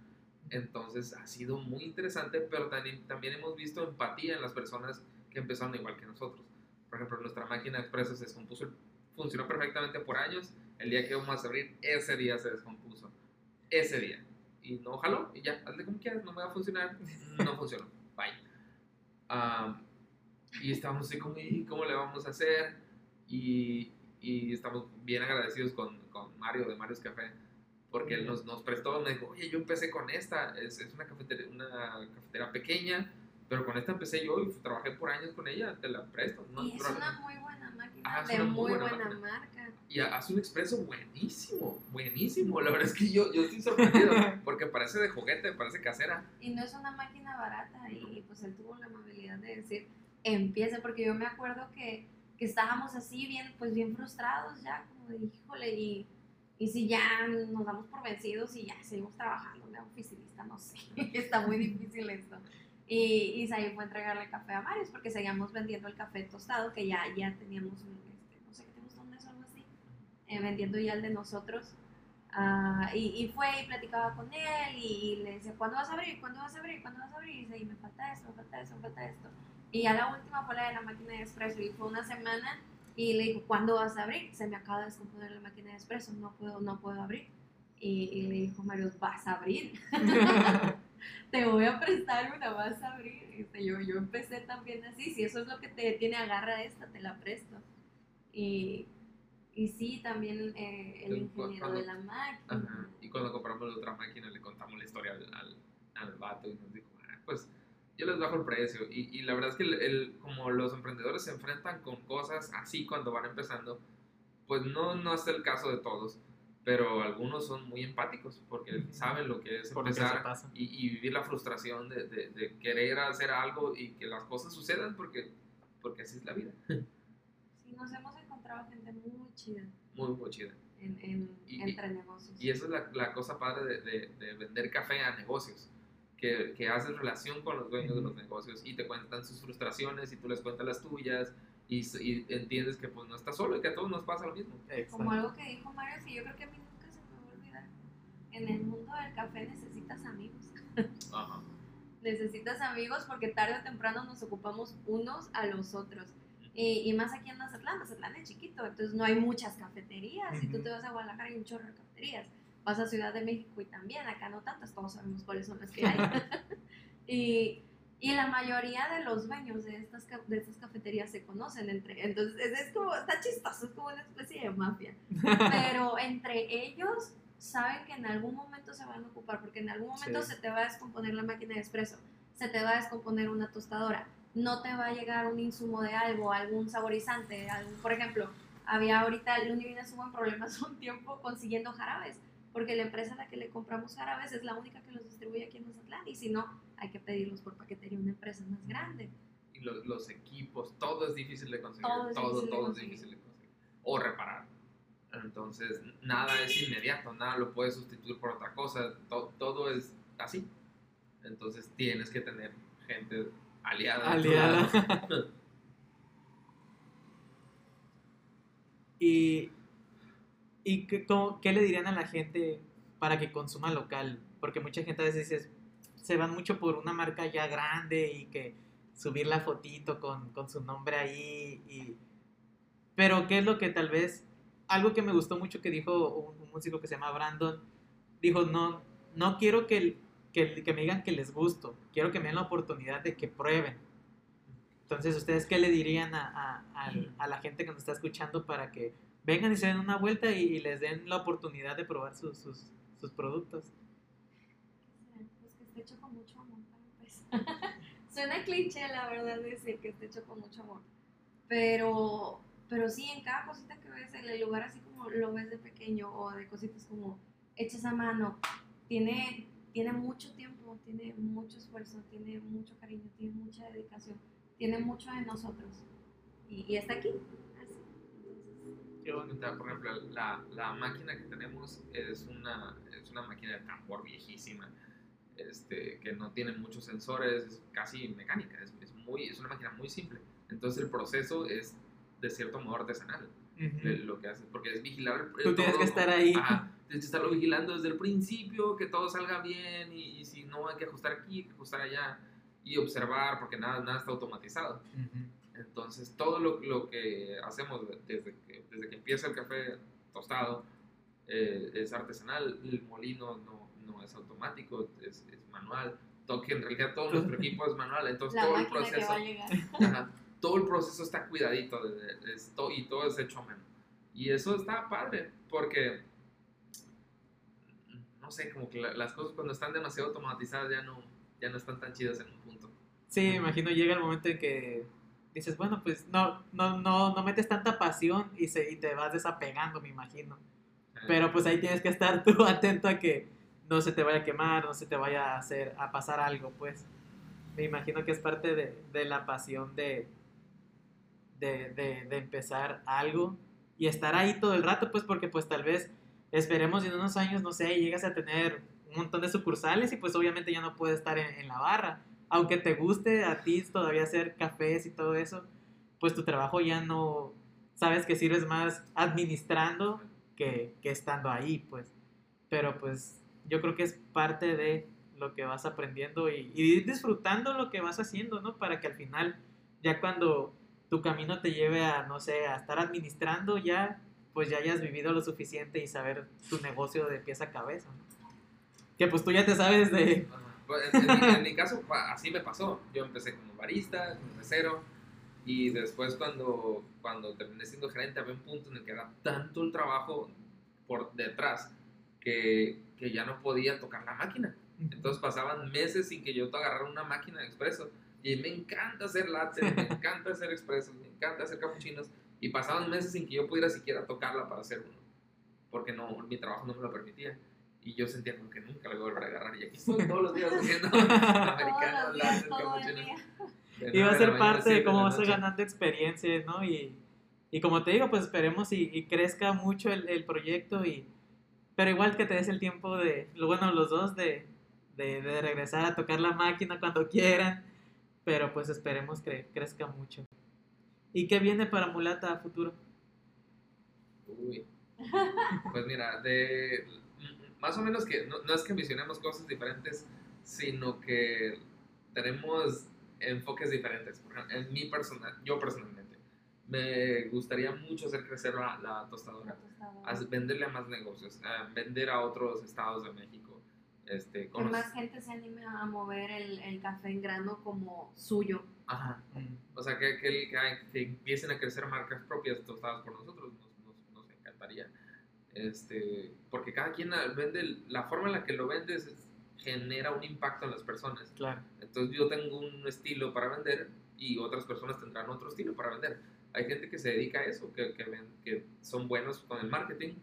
Entonces, ha sido muy interesante, pero también, también hemos visto empatía en las personas que empezaron igual que nosotros. Por ejemplo, nuestra máquina expreso se descompuso, funcionó perfectamente por años. El día que vamos a abrir, ese día se descompuso. Ese día. Y no jaló, y ya, hazle como quieras, no me va a funcionar. [laughs] No funcionó. Bye. Am, y estamos así como, "¿Y ¿cómo le vamos a hacer? Y, y estamos bien agradecidos con, con Mario de Mario's Café, porque él nos, nos prestó, me dijo, oye, yo empecé con esta, es, es una, cafetería, una cafetería pequeña, pero con esta empecé yo y trabajé por años con ella, te la presto. No y es problema". una muy buena Ah, de una muy buena marca. Y hace un expreso buenísimo, buenísimo. La verdad es que yo, yo estoy sorprendido, [laughs] porque parece de juguete, parece casera. Y no es una máquina barata y pues él tuvo la amabilidad de decir, empiece, porque yo me acuerdo que, que estábamos así bien, pues bien frustrados ya, como de, híjole, y, y si ya nos damos por vencidos y ya seguimos trabajando de oficinista, no sé, [laughs] está muy difícil esto. Y, y fue a entregarle café a Marius porque seguíamos vendiendo el café tostado, que ya, ya teníamos, este, no sé qué te gustó, un mes o algo así, eh, vendiendo ya el de nosotros. Ah, y, y fue y platicaba con él y, le decía, ¿cuándo vas a abrir? ¿Cuándo vas a abrir? ¿Cuándo vas a abrir? Y dice, y me falta esto, me falta esto, me falta esto. Y ya la última fue la de la máquina de expreso y fue una semana y le dijo, ¿cuándo vas a abrir? Se me acaba de descomponer la máquina de expreso, no puedo, no puedo abrir. Y, y le dijo, Mario, ¿vas a abrir? [laughs] [laughs] [laughs] te voy a prestar una, vas a abrir. Este, yo, yo empecé también así, si eso es lo que te tiene, agarra esta, te la presto. Y, y sí, también eh, el ingeniero cuando- de la máquina. Ajá. Y cuando compramos la otra máquina, le contamos la historia al, al, al vato y nos dijo, "Ah, pues yo les bajo el precio. Y, y la verdad es que el, el- como los emprendedores se enfrentan con cosas así cuando van empezando, pues no, no es el caso de todos, pero algunos son muy empáticos porque saben lo que es empezar y, y vivir la frustración de, de- de querer hacer algo y que las cosas sucedan porque, porque así es la vida. [laughs] Sí, nos hemos encontrado gente muy chida Muy, muy chida. en, en- Y- entre negocios. Y esa es la, la cosa padre de, de- de vender café a negocios. Que, que haces relación con los dueños de los negocios y te cuentan sus frustraciones y tú les cuentas las tuyas y, y entiendes que pues no estás solo y que a todos nos pasa lo mismo. Como algo que dijo Mario, que yo creo que a mí nunca se me va a olvidar. En el mundo del café necesitas amigos. Ajá. [laughs] Necesitas amigos porque tarde o temprano nos ocupamos unos a los otros. Y, y más aquí en Mazatlán, Mazatlán es chiquito, entonces no hay muchas cafeterías. Si tú te vas a Guadalajara hay un chorro de cafeterías. Vas a Ciudad de México y también, acá no tantas, todos sabemos cuáles son las que hay. [laughs] y, y la mayoría de los dueños de estas, de estas cafeterías se conocen entre Entonces es, es como, está chistoso, es como una especie de mafia. [laughs] Pero entre ellos saben que en algún momento se van a ocupar, porque en algún momento Sí. se te va a descomponer la máquina de expreso, se te va a descomponer una tostadora, no te va a llegar un insumo de algo, algún saborizante, algún, por ejemplo, había ahorita, Lunivina estuvo en problemas [laughs] un tiempo consiguiendo jarabes, porque la empresa a la que le compramos jarabes es la única que los distribuye aquí en Mazatlán, y si no, hay que pedirlos por paquetería a una empresa más grande. Y los, los equipos, todo es difícil de conseguir. Todo Todo, es todo, difícil de es conseguir. difícil de conseguir. O reparar. Entonces, nada es inmediato, nada lo puedes sustituir por otra cosa. to- todo es así. Entonces, tienes que tener gente aliada. Aliada. [laughs] [laughs] ¿Y, y qué, cómo- qué le dirían a la gente para que consuma local? Porque mucha gente a veces dice, se van mucho por una marca ya grande y que subir la fotito con, con su nombre ahí. Y... Pero ¿qué es lo que tal vez, algo que me gustó mucho que dijo un, músico que se llama Brandon, dijo, no, no quiero que, que, que me digan que les gusto, quiero que me den la oportunidad de que prueben. Entonces, ¿ustedes qué le dirían a, a- a la gente que nos está escuchando para que vengan y se den una vuelta y, les den la oportunidad de probar sus, sus productos? Pues hecho con mucho amor para [laughs] empezar. Suena cliché, la verdad, decir que esté hecho con mucho amor. Pero, pero sí, en cada cosita que ves, en el lugar así como lo ves de pequeño o de cositas como hechas a mano, tiene, tiene mucho tiempo, tiene mucho esfuerzo, tiene mucho cariño, tiene mucha dedicación, tiene mucho de nosotros. Y, y está aquí. Qué. Ahorita, Por ejemplo, la, la máquina que tenemos es una, es una máquina de tambor viejísima, este, que no tiene muchos sensores, es casi mecánica, es, es muy, es una máquina muy simple. Entonces el proceso es de cierto modo artesanal, de Ujú. lo que haces, porque es vigilar el Tú tienes todo. que estar ahí. Ajá, tienes que estarlo vigilando desde el principio, que todo salga bien y, y si no hay que ajustar aquí, hay que ajustar allá y observar porque nada, nada está automatizado. Ujú. Entonces, todo lo, lo que hacemos desde que, desde que empieza el café tostado eh, es artesanal. El molino no, no es automático, es, es manual. Todo, que en realidad todo nuestro equipo es manual. Entonces, la todo el proceso, va a llegar. [laughs] ajá, todo el proceso está cuidadito de- de- es to- y todo es hecho a mano. Y eso está padre porque, no sé, como que la- las cosas cuando están demasiado automatizadas ya no, ya no están tan chidas en un punto. Sí, me imagino llega el momento en que dices, bueno, pues no, no, no, no metes tanta pasión y, se, y te vas desapegando, me imagino. Pero pues ahí tienes que estar tú [laughs] atento a que no se te vaya a quemar, no se te vaya a hacer, a pasar algo, pues. Me imagino que es parte de, de la pasión de, de, de, empezar algo y estar ahí todo el rato, pues porque pues tal vez esperemos en unos años, no sé, llegas a tener un montón de sucursales y pues obviamente ya no puedes estar en, en la barra. Aunque te guste a ti todavía hacer cafés y todo eso, pues tu trabajo ya no, sabes que sirves más administrando que, que estando ahí, pues. Pero pues yo creo que es parte de lo que vas aprendiendo y, y disfrutando lo que vas haciendo, ¿no? Para que al final, ya cuando tu camino te lleve a, no sé, a estar administrando, ya, pues ya hayas vivido lo suficiente y saber tu negocio de pieza a cabeza, ¿no? Que pues tú ya te sabes de... Pues, En, mi, caso, así me pasó. Yo empecé como barista, como mesero, y después cuando, cuando terminé siendo gerente había un punto en el que era tanto el trabajo por detrás que, que ya no podía tocar la máquina. Entonces pasaban meses sin que yo agarrara una máquina de expreso. Y me encanta hacer latte, me [laughs] encanta hacer expresos, me encanta hacer capuchinos, Y pasaban meses sin que yo pudiera siquiera tocarla para hacer uno, porque no, mi trabajo no me lo permitía. Y yo sentía como que nunca la voy a volver a agarrar. Y aquí estoy [laughs] todos los días haciendo americano, Todos los días, hablando, todo el capuchino. día. De Y va a de ser parte de cómo vas a noche. ganando experiencia, ¿no? Y, y como te digo, pues esperemos y, y crezca mucho el, el proyecto y... Pero igual que te des el tiempo de, bueno, los dos, de, de, regresar a tocar la máquina cuando quieran. Pero pues esperemos que crezca mucho. ¿Y qué viene para Mulata a futuro? Uy. Pues mira, de más o menos que no, es que visionemos cosas diferentes, sino que tenemos enfoques diferentes. En mi persona, yo personalmente, me gustaría mucho hacer crecer la, la tostadora, haz- venderle a más negocios, a vender a otros estados de México. Este, Que con más gente se anime a mover el, el café en grano como suyo. Ajá. O sea, que, que, que- que empiecen a crecer marcas propias tostadas por nosotros, nos, nos- nos encantaría. Este, porque cada quien la- vende, la forma en la que lo vendes es- genera un impacto en las personas. Claro. Entonces yo tengo un estilo para vender y otras personas tendrán otro estilo para vender. Hay gente que se dedica a eso, que, que, ven- que son buenos con el marketing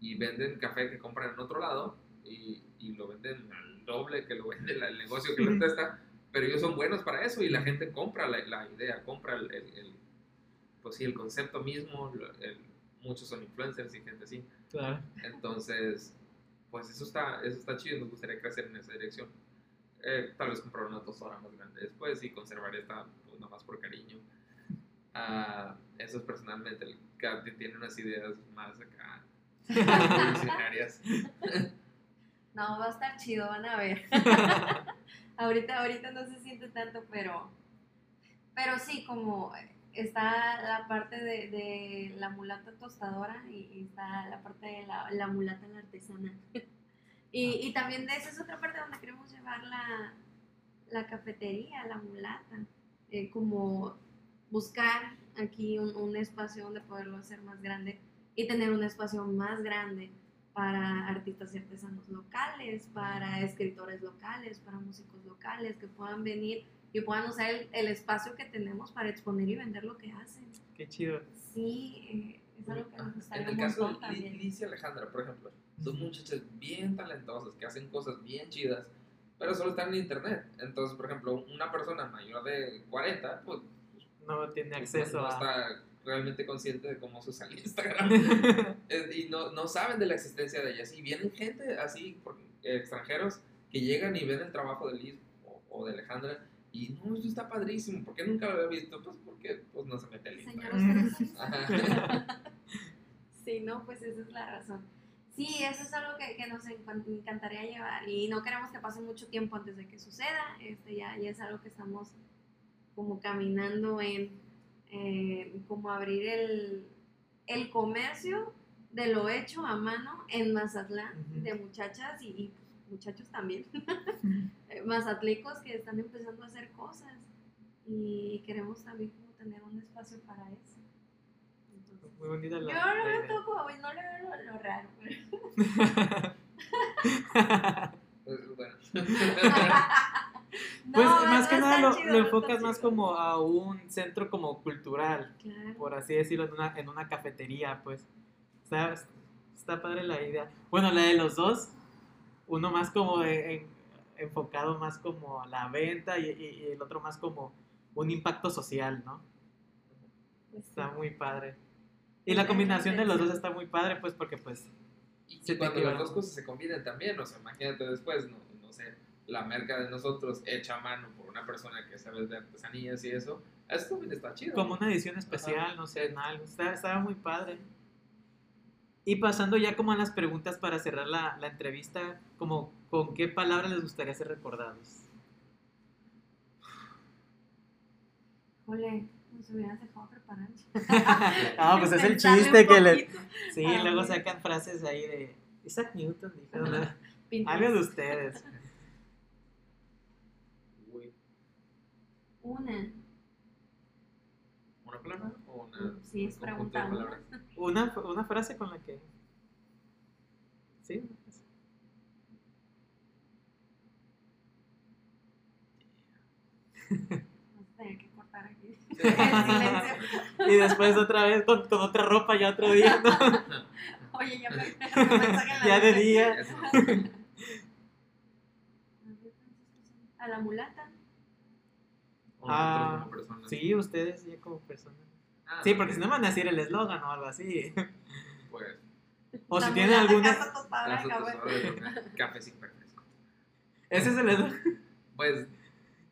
y venden café que compran en otro lado y, y lo venden al doble que lo vende el negocio que lo testa, pero ellos son buenos para eso y la gente compra la, la idea, compra el, el- el- pues sí, el concepto mismo, el- muchos son influencers y gente así. Claro. Entonces, pues eso está, eso está chido, nos gustaría crecer en esa dirección. Eh, tal vez comprar una tostadora más grande después y conservar esta, pues nada más por cariño. Ah, eso es personalmente, el que tiene unas ideas más acá revolucionarias. [laughs] No, va a estar chido, van a ver. [laughs] ahorita, ahorita no se siente tanto, pero, pero sí, como está la parte de, de la mulata tostadora y, y está la parte de la, la mulata la artesana. [laughs] y, y también de esa es otra parte donde queremos llevar la, la cafetería, la mulata, eh, como buscar aquí un, un espacio donde poderlo hacer más grande y tener un espacio más grande para artistas y artesanos locales, para escritores locales, para músicos locales que puedan venir y puedan usar el, el espacio que tenemos para exponer y vender lo que hacen. Qué chido. Sí, eh, es algo que nos gustaría En el caso de. Liz y Alejandra, por ejemplo, son muchachas bien talentosas que hacen cosas bien chidas, pero solo están en internet. Entonces, por ejemplo, una persona mayor de 40, pues No tiene pues, acceso no, no a... está realmente consciente de cómo se usa el Instagram [laughs] y no, no saben de la existencia de ellas. Y vienen gente así, por- eh, extranjeros, que llegan y ven el trabajo de Liz o, o de Alejandra y no, esto está padrísimo. ¿Por qué nunca lo había visto? Pues porque pues, no se mete el Instagram. [laughs] [laughs] Sí, no, pues esa es la razón. Sí, eso es algo que, que nos encan- encantaría llevar y no queremos que pase mucho tiempo antes de que suceda. Este ya, ya es algo que estamos como caminando en eh, como abrir el, el comercio de lo hecho a mano en Mazatlán de muchachas y, y, muchachos también, [laughs] eh, mazatlecos que están empezando a hacer cosas y queremos también como tener un espacio para eso. Entonces, Muy bonita yo la, no la lo idea. toco, no le veo lo, lo raro. pero- [laughs] [laughs] Pues, bueno. Pues No, más no, que nada lo, chido, lo está enfocas más chido. como a un centro como cultural, Claro. por así decirlo, en una, en una cafetería, pues. Está, está padre la idea. Bueno, la de los dos, uno más como de- en- enfocado más como a la venta y, y- y el otro más como un impacto social, ¿no? Pues. Está muy padre. Y Pues la combinación de los dos está muy padre, pues porque pues... Y, Se y te cuando las dos cosas se combinan también, o sea, imagínate después, no, la merca de nosotros hecha a mano por una persona que sabe de artesanías y eso, eso también está chido. Como una edición especial, no sé, algo. Estaba muy padre. Y pasando ya como a las preguntas para cerrar la, la entrevista, como con qué palabras les gustaría ser recordados. Ole, nos hubieras dejado preparar. [laughs] Ah, pues es el chiste que le... Sí, Ah, luego sacan frases ahí de Isaac Newton, dijo, ¿no? De ustedes. Uy, Una. ¿Una palabra o una, Sí, es una. Una, frase con la que... Sí, una frase. Que cortar aquí. [laughs] Y después otra vez con, con otra ropa ya otro día, ¿no? [laughs] Oye, ya me [laughs] Ya de día. A la mulata. Ah, nosotros como personas. Sí, ustedes ya como personas. Ah, Sí, porque si no me van a decir el eslogan o algo así. [laughs] Pues, O si tienen alguna... casa tostada [laughs] café. sin refresco. Ese es el eslogan. Pues,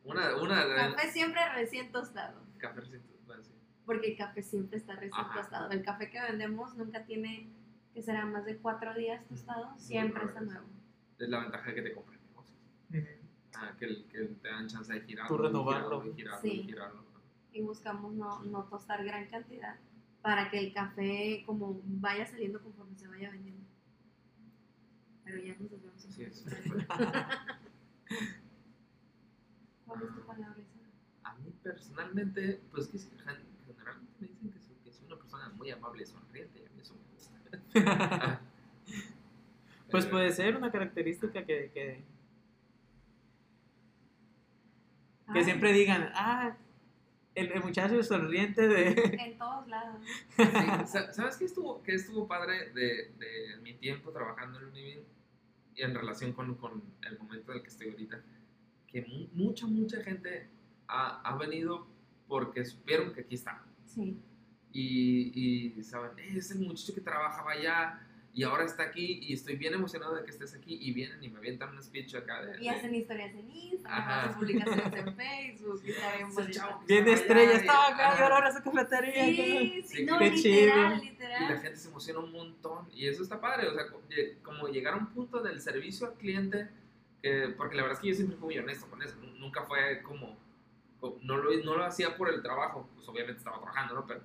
una, una de Café siempre recién tostado. café sin bueno, sí. Porque el café siempre está recién Ajá. tostado. El café que vendemos nunca tiene que será más de cuatro días tostado. Siempre está nuevo. Es la ventaja de que te compren negocios. Ah, que, que te dan chance de girarlo. Tú y renovarlo. girarlo, y girarlo, Sí. y girarlo. Y buscamos no, no tostar gran cantidad para que el café como vaya saliendo conforme se vaya vendiendo. Pero ya nos un Sí, es. poquito. ¿Cuál es tu palabra esa? A mí personalmente, pues que generalmente me dicen que soy, que soy una persona muy amable y sonriente y a mí eso me gusta. [laughs] Pues Eh, puede ser una característica que, que, que Ah, siempre digan, ah, el, el muchacho sonriente de... [laughs] En todos lados. sí, ¿Sabes qué estuvo, qué estuvo padre de, de mi tiempo trabajando en Univin y en relación con, con el momento en el que estoy ahorita? Que mu- mucha, mucha gente ha, ha venido porque supieron que aquí está. Sí. y, y saben, "Eh, es el muchacho que trabajaba allá y ahora está aquí y estoy bien emocionado de que estés aquí y vienen y me avientan un speech acá de... Y de- hacen historias en Instagram, hacen publicaciones en [laughs] Facebook, y está bien bonito. Bien estaba estrella, estaba acá y ahora su cafetería. Sí, sí, Sí, no, qué literal, chido. Y la literal. gente se emociona un montón y eso está padre, o sea, lle- como llegar a un punto del servicio al cliente, que, porque la verdad es que yo siempre fui muy honesto con eso, nu- nunca fue como, co- no lo, no lo hacía por el trabajo, pues obviamente estaba trabajando, ¿no? Pero,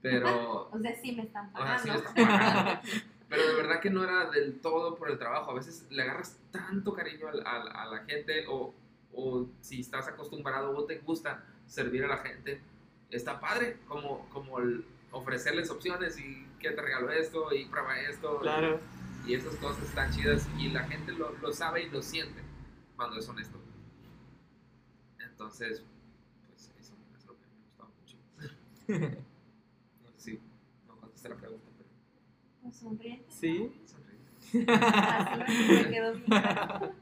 pero [laughs] O sea, sí me están Ahora sí pagando. me están pagando. [laughs] Pero de verdad que no era del todo por el trabajo. A veces le agarras tanto cariño al- al- a, la gente o, o si estás acostumbrado o te gusta servir a la gente, está padre como, como el ofrecerles opciones y que te regalo esto y prueba esto. Claro. Y esas cosas están chidas y la gente lo, lo sabe y lo siente cuando es honesto. Entonces, pues eso es lo que me gustaba mucho. [laughs] No sé si no contesté la pregunta, pero... Pues sonriente. Sí. Sonríe. Así me, me quedó [laughs] bien claro.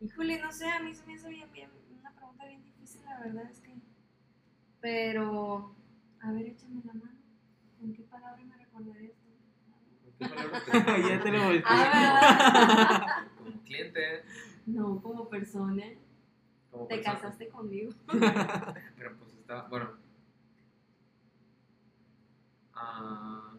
Híjole, no sé, a mí se me hizo bien, bien, una pregunta bien difícil, la verdad es que. Pero, a ver, échame la mano. ¿Con qué palabra me recordaré esto? ¿Con qué palabra te- [laughs] ya te lo volteé. Ah, ¿verdad? Como cliente, No, como persona. como Te persona. casaste conmigo. Pero pues está, bueno. Ah,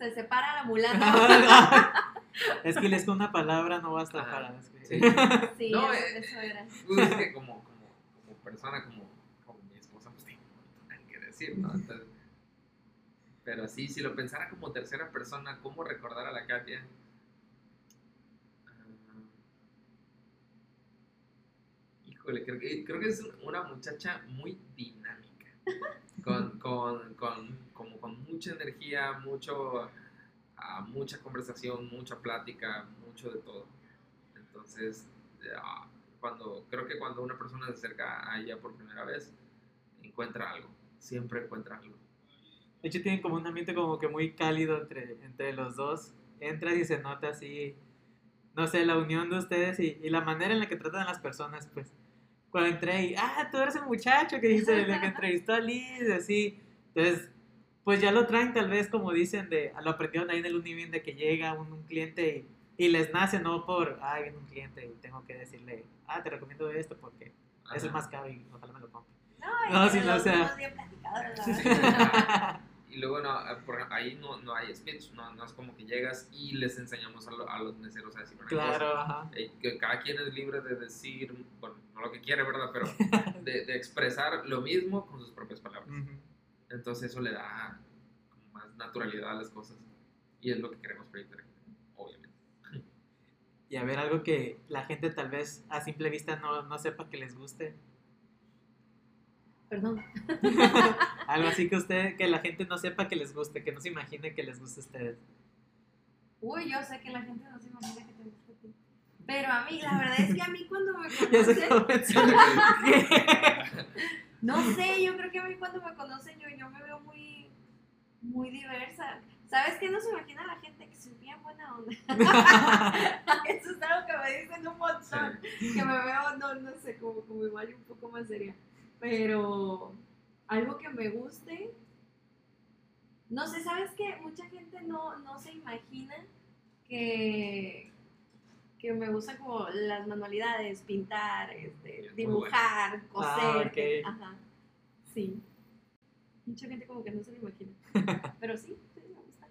Se separa la mulata. [laughs] es que les con una palabra no basta Ajá. para describir. sí. [laughs] Sí, No, eso, eh, eso era. Pues es que como, como, como persona, como, como mi esposa, pues tengo que decir, ¿no? Entonces, pero sí, si lo pensara como tercera persona, ¿cómo recordar a la Katia? Ah, híjole, creo que, creo que es una muchacha muy dinámica, con, con, con, como con mucha energía, mucho, ah, mucha conversación, mucha plática, mucho de todo. Entonces, ah, cuando creo que cuando una persona se acerca a ella por primera vez, encuentra algo, siempre encuentra algo. De hecho, tienen como un ambiente como que muy cálido entre, entre los dos. Entras y se nota así, no sé, la unión de ustedes y, y la manera en la que tratan a las personas, pues. Cuando entré y, ah, tú eres el muchacho que dice, el que entrevistó a Liz, así. Entonces, pues ya lo traen tal vez como dicen, de, lo aprendieron ahí en el Univin de que llega un, un cliente y, y les nace, no por, ay, viene un cliente y tengo que decirle, ah, te recomiendo esto porque es el más caro y ojalá me lo compre. No, No, y sí, que no, los o sea- bien. [laughs] Y luego no, por- ahí no, no hay speech, no, no es como que llegas y les enseñamos a, lo- a los meseros a decir una cosa. Claro, ajá. Eh, que cada quien es libre de decir, bueno, no lo que quiere, ¿verdad? Pero [laughs] de, de expresar lo mismo con sus propias palabras. Ujú. Entonces eso le da más naturalidad a las cosas. Y es lo que queremos proyectar, obviamente. Y a ver, algo que la gente tal vez a simple vista no, no sepa que les guste. Perdón. [laughs] Algo así que usted, que la gente no sepa que les guste, que no se imagine que les guste a ustedes. Uy, yo sé que la gente no se imagina que te gusta a ti. Pero a mí, la verdad es que a mí cuando me [laughs] conocen. [laughs] No sé, yo creo que a mí cuando me conocen yo, yo me veo muy, muy diversa. ¿Sabes qué no se imagina la gente? Que soy bien buena onda. Eso es algo que me dicen un montón. Que me veo, no, no sé, como, como igual y un poco más seria. Pero algo que me guste. No sé, ¿sabes qué? Mucha gente no, no se imagina que, que me gustan como las manualidades, pintar, este, dibujar, coser. Ah, ok. que- Ajá. Sí. Mucha gente como que no se lo imagina. [laughs] Pero sí, sí, me gusta.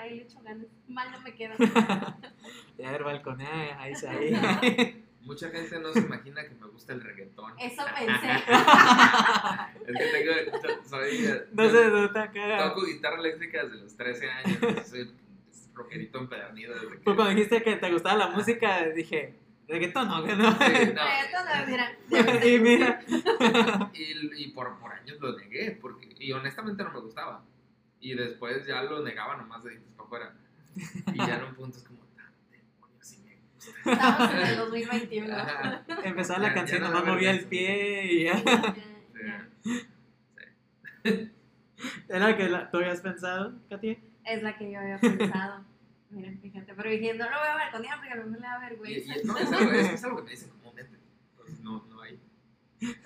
Ahí le echo ganas. Mal no me queda. [laughs] Ya ver, balconea, ahí está ahí. [laughs] Mucha gente no se imagina que me gusta el reggaetón. Eso [laughs] pensé. Es que tengo, soy, No se nota toco guitarra eléctrica desde los 13 años. [laughs] Soy rockerito empedernido desde que... Pues cuando dijiste que te gustaba la música, dije, reggaetón no, que [laughs] no. Sí, no. Reggaetón, Y mira, Y, y por, por años lo negué, porque, y honestamente no me gustaba. Y después ya lo negaba nomás de dientes para afuera. Y ya en un punto es como, "Ah, demonios, sí me gusta. Estamos en el 2021. Ajá. empezaba la Ya- canción, ya no nomás movía el pie y ya. ¿Era lo que la- tú habías pensado, Katia? Es la que yo había pensado. Miren, fíjate. Pero dije, no lo voy a balconear porque a mí me da Y, vergüenza. y- no, es algo, es, es algo que me dicen comúnmente. Pues no,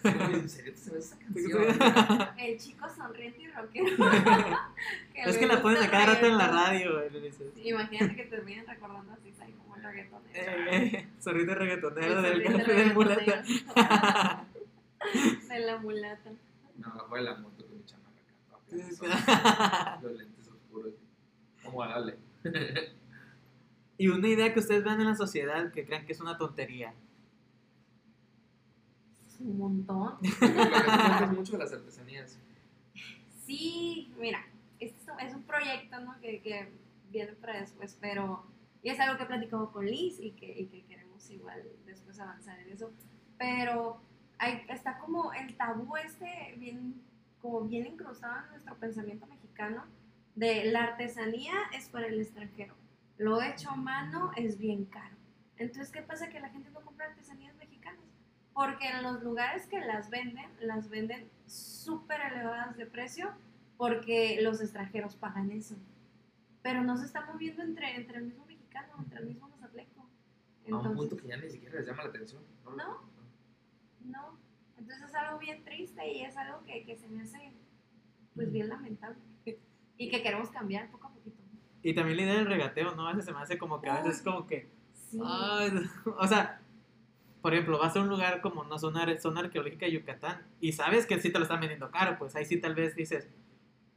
¿En serio te sabes esa canción? El chico sonriente y rockero. [laughs] Es que la ponen a cada rato en la radio, Imagínate que te vienen recordando así, ¿sabes? Como el reggaetón. Eh, eh, sorrito reggaetonero El del sonriente café del mulata. reggaetonero. [laughs] De la mulata. No, fue la moto con mi sí. [laughs] Los lentes oscuros. Como agradable. Y una idea que ustedes vean en la sociedad que crean que es una tontería. Es un montón. [laughs] Cuentas mucho de las artesanías. Sí, mira, esto es un proyecto ¿no? que, que viene para después, pero y es algo que he platicado con Liz y que, y que queremos igual después avanzar en eso. Pero hay, está como el tabú este bien, como bien incrustado en nuestro pensamiento mexicano de la artesanía es para el extranjero, lo hecho a mano es bien caro. Entonces, ¿qué pasa? Que la gente no compra mexicanas. Porque en los lugares que las venden, las venden súper elevadas de precio porque los extranjeros pagan eso. Pero no se está moviendo entre, entre el mismo mexicano, entre el mismo mazatleco. a un punto Entonces, que ya ni siquiera les llama la atención. No. No. no. Entonces es algo bien triste y es algo que, que se me hace pues bien lamentable. Y que queremos cambiar poco a poquito. Y también la idea del regateo, ¿no? A veces se me hace como que a veces es como que. Sí. ay, [laughs] o sea, por ejemplo, vas a un lugar como no zona, zona arqueológica de Yucatán y sabes que sí te lo están vendiendo caro, pues ahí sí tal vez dices,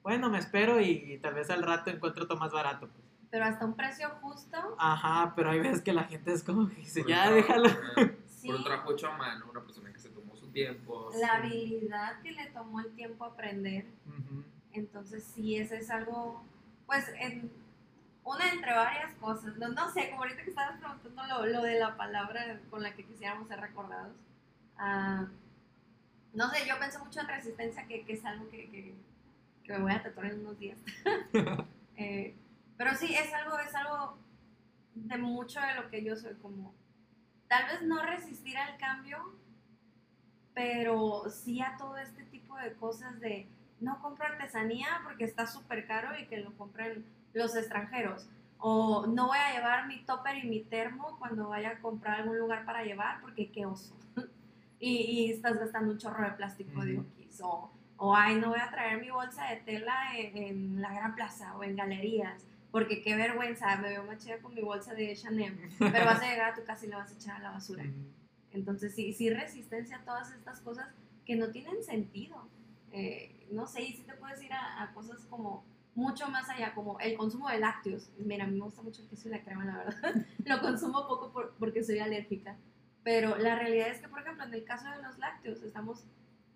bueno, me espero y, tal vez al rato encuentro otro más barato. Pues. Pero hasta un precio justo. Ajá, pero hay veces que la gente es como que dice, Por ya un déjalo. [laughs] Sí. Por un trabajo hecho a mano, una persona que se tomó su tiempo. La habilidad que le tomó el tiempo aprender. Entonces, sí, ese es algo, pues, en, una entre varias cosas. No, no sé, como ahorita que estabas preguntando lo, lo de la palabra con la que quisiéramos ser recordados. ah, no sé, yo pienso mucho en resistencia, que, que es algo que, que, que me voy a tatuar en unos días. [laughs] Eh, pero sí, es algo, es algo de mucho de lo que yo soy, como, tal vez no resistir al cambio, pero sí a todo este tipo de cosas de no compro artesanía porque está súper caro y que lo compren los extranjeros. O no voy a llevar mi topper y mi termo cuando vaya a comprar algún lugar para llevar porque qué oso. [laughs] y, y estás gastando un chorro de plástico de Ujú. Oquis. O, o ay, no voy a traer mi bolsa de tela en, en la Gran Plaza o en galerías. Porque qué vergüenza, me veo más con mi bolsa de Chanel. Pero vas a llegar a tu casa y la vas a echar a la basura. Entonces, sí, sí resistencia a todas estas cosas que no tienen sentido. Eh, no sé, y sí te puedes ir a, a cosas como mucho más allá, como el consumo de lácteos. Mira, a mí me gusta mucho el queso y la crema, la verdad. [laughs] Lo consumo poco por- porque soy alérgica. Pero la realidad es que, por ejemplo, en el caso de los lácteos, estamos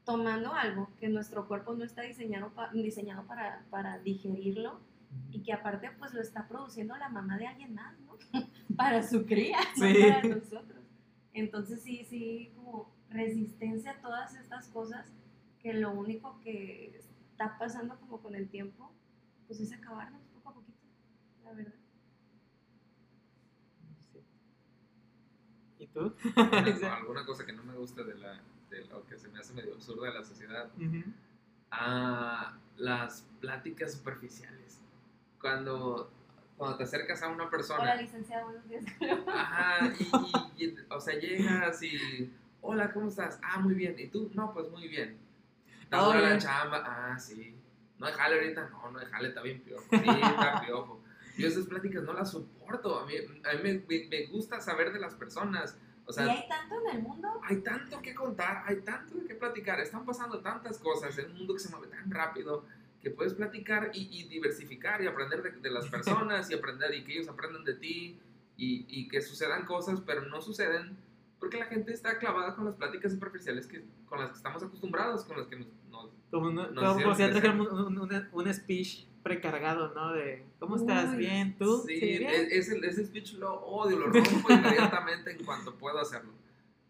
tomando algo que nuestro cuerpo no está diseñado, pa- diseñado para, para digerirlo y que aparte pues lo está produciendo la mamá de alguien más, ¿no? [laughs] para su cría, no para nosotros. Entonces sí, sí, como resistencia a todas estas cosas que lo único que está pasando como con el tiempo, pues es acabarnos poco a poquito, la verdad. ¿Y tú? Una- [laughs] alguna cosa que no me gusta de, la, de lo que se me hace medio absurda de la sociedad. Ujú. a las pláticas superficiales. Cuando, cuando te acercas a una Hola, persona, licenciada, buenos días. ajá, [laughs] y, y- y, o sea, llegas y, hola, ¿cómo estás? Ah, muy bien. ¿Y tú? No, pues muy bien. ¿Te Oh, la chamba? Ah, sí. ¿No hay jale ahorita? No, no hay jale, está bien piojo. Sí, está [laughs] piojo. Yo esas pláticas no las soporto. A mí, a mí me, me- me gusta saber de las personas. O sea, ¿Y hay tanto en el mundo? hay tanto que contar, hay tanto de qué platicar, están pasando tantas cosas en un mundo que se mueve tan rápido que puedes platicar y, y diversificar y aprender de, de las [laughs] personas y aprender y que ellos aprendan de ti y, y que sucedan cosas, pero no suceden porque la gente está clavada con las pláticas superficiales que, con las que estamos acostumbrados, con las que nos... Como, un- como hicieron si ya un, un, un speech precargado, ¿no? De, ¿cómo estás? Uy, ¿Bien? ¿Tú? Sí, bien. e- ese, ese speech lo odio, lo rompo inmediatamente en cuanto puedo hacerlo.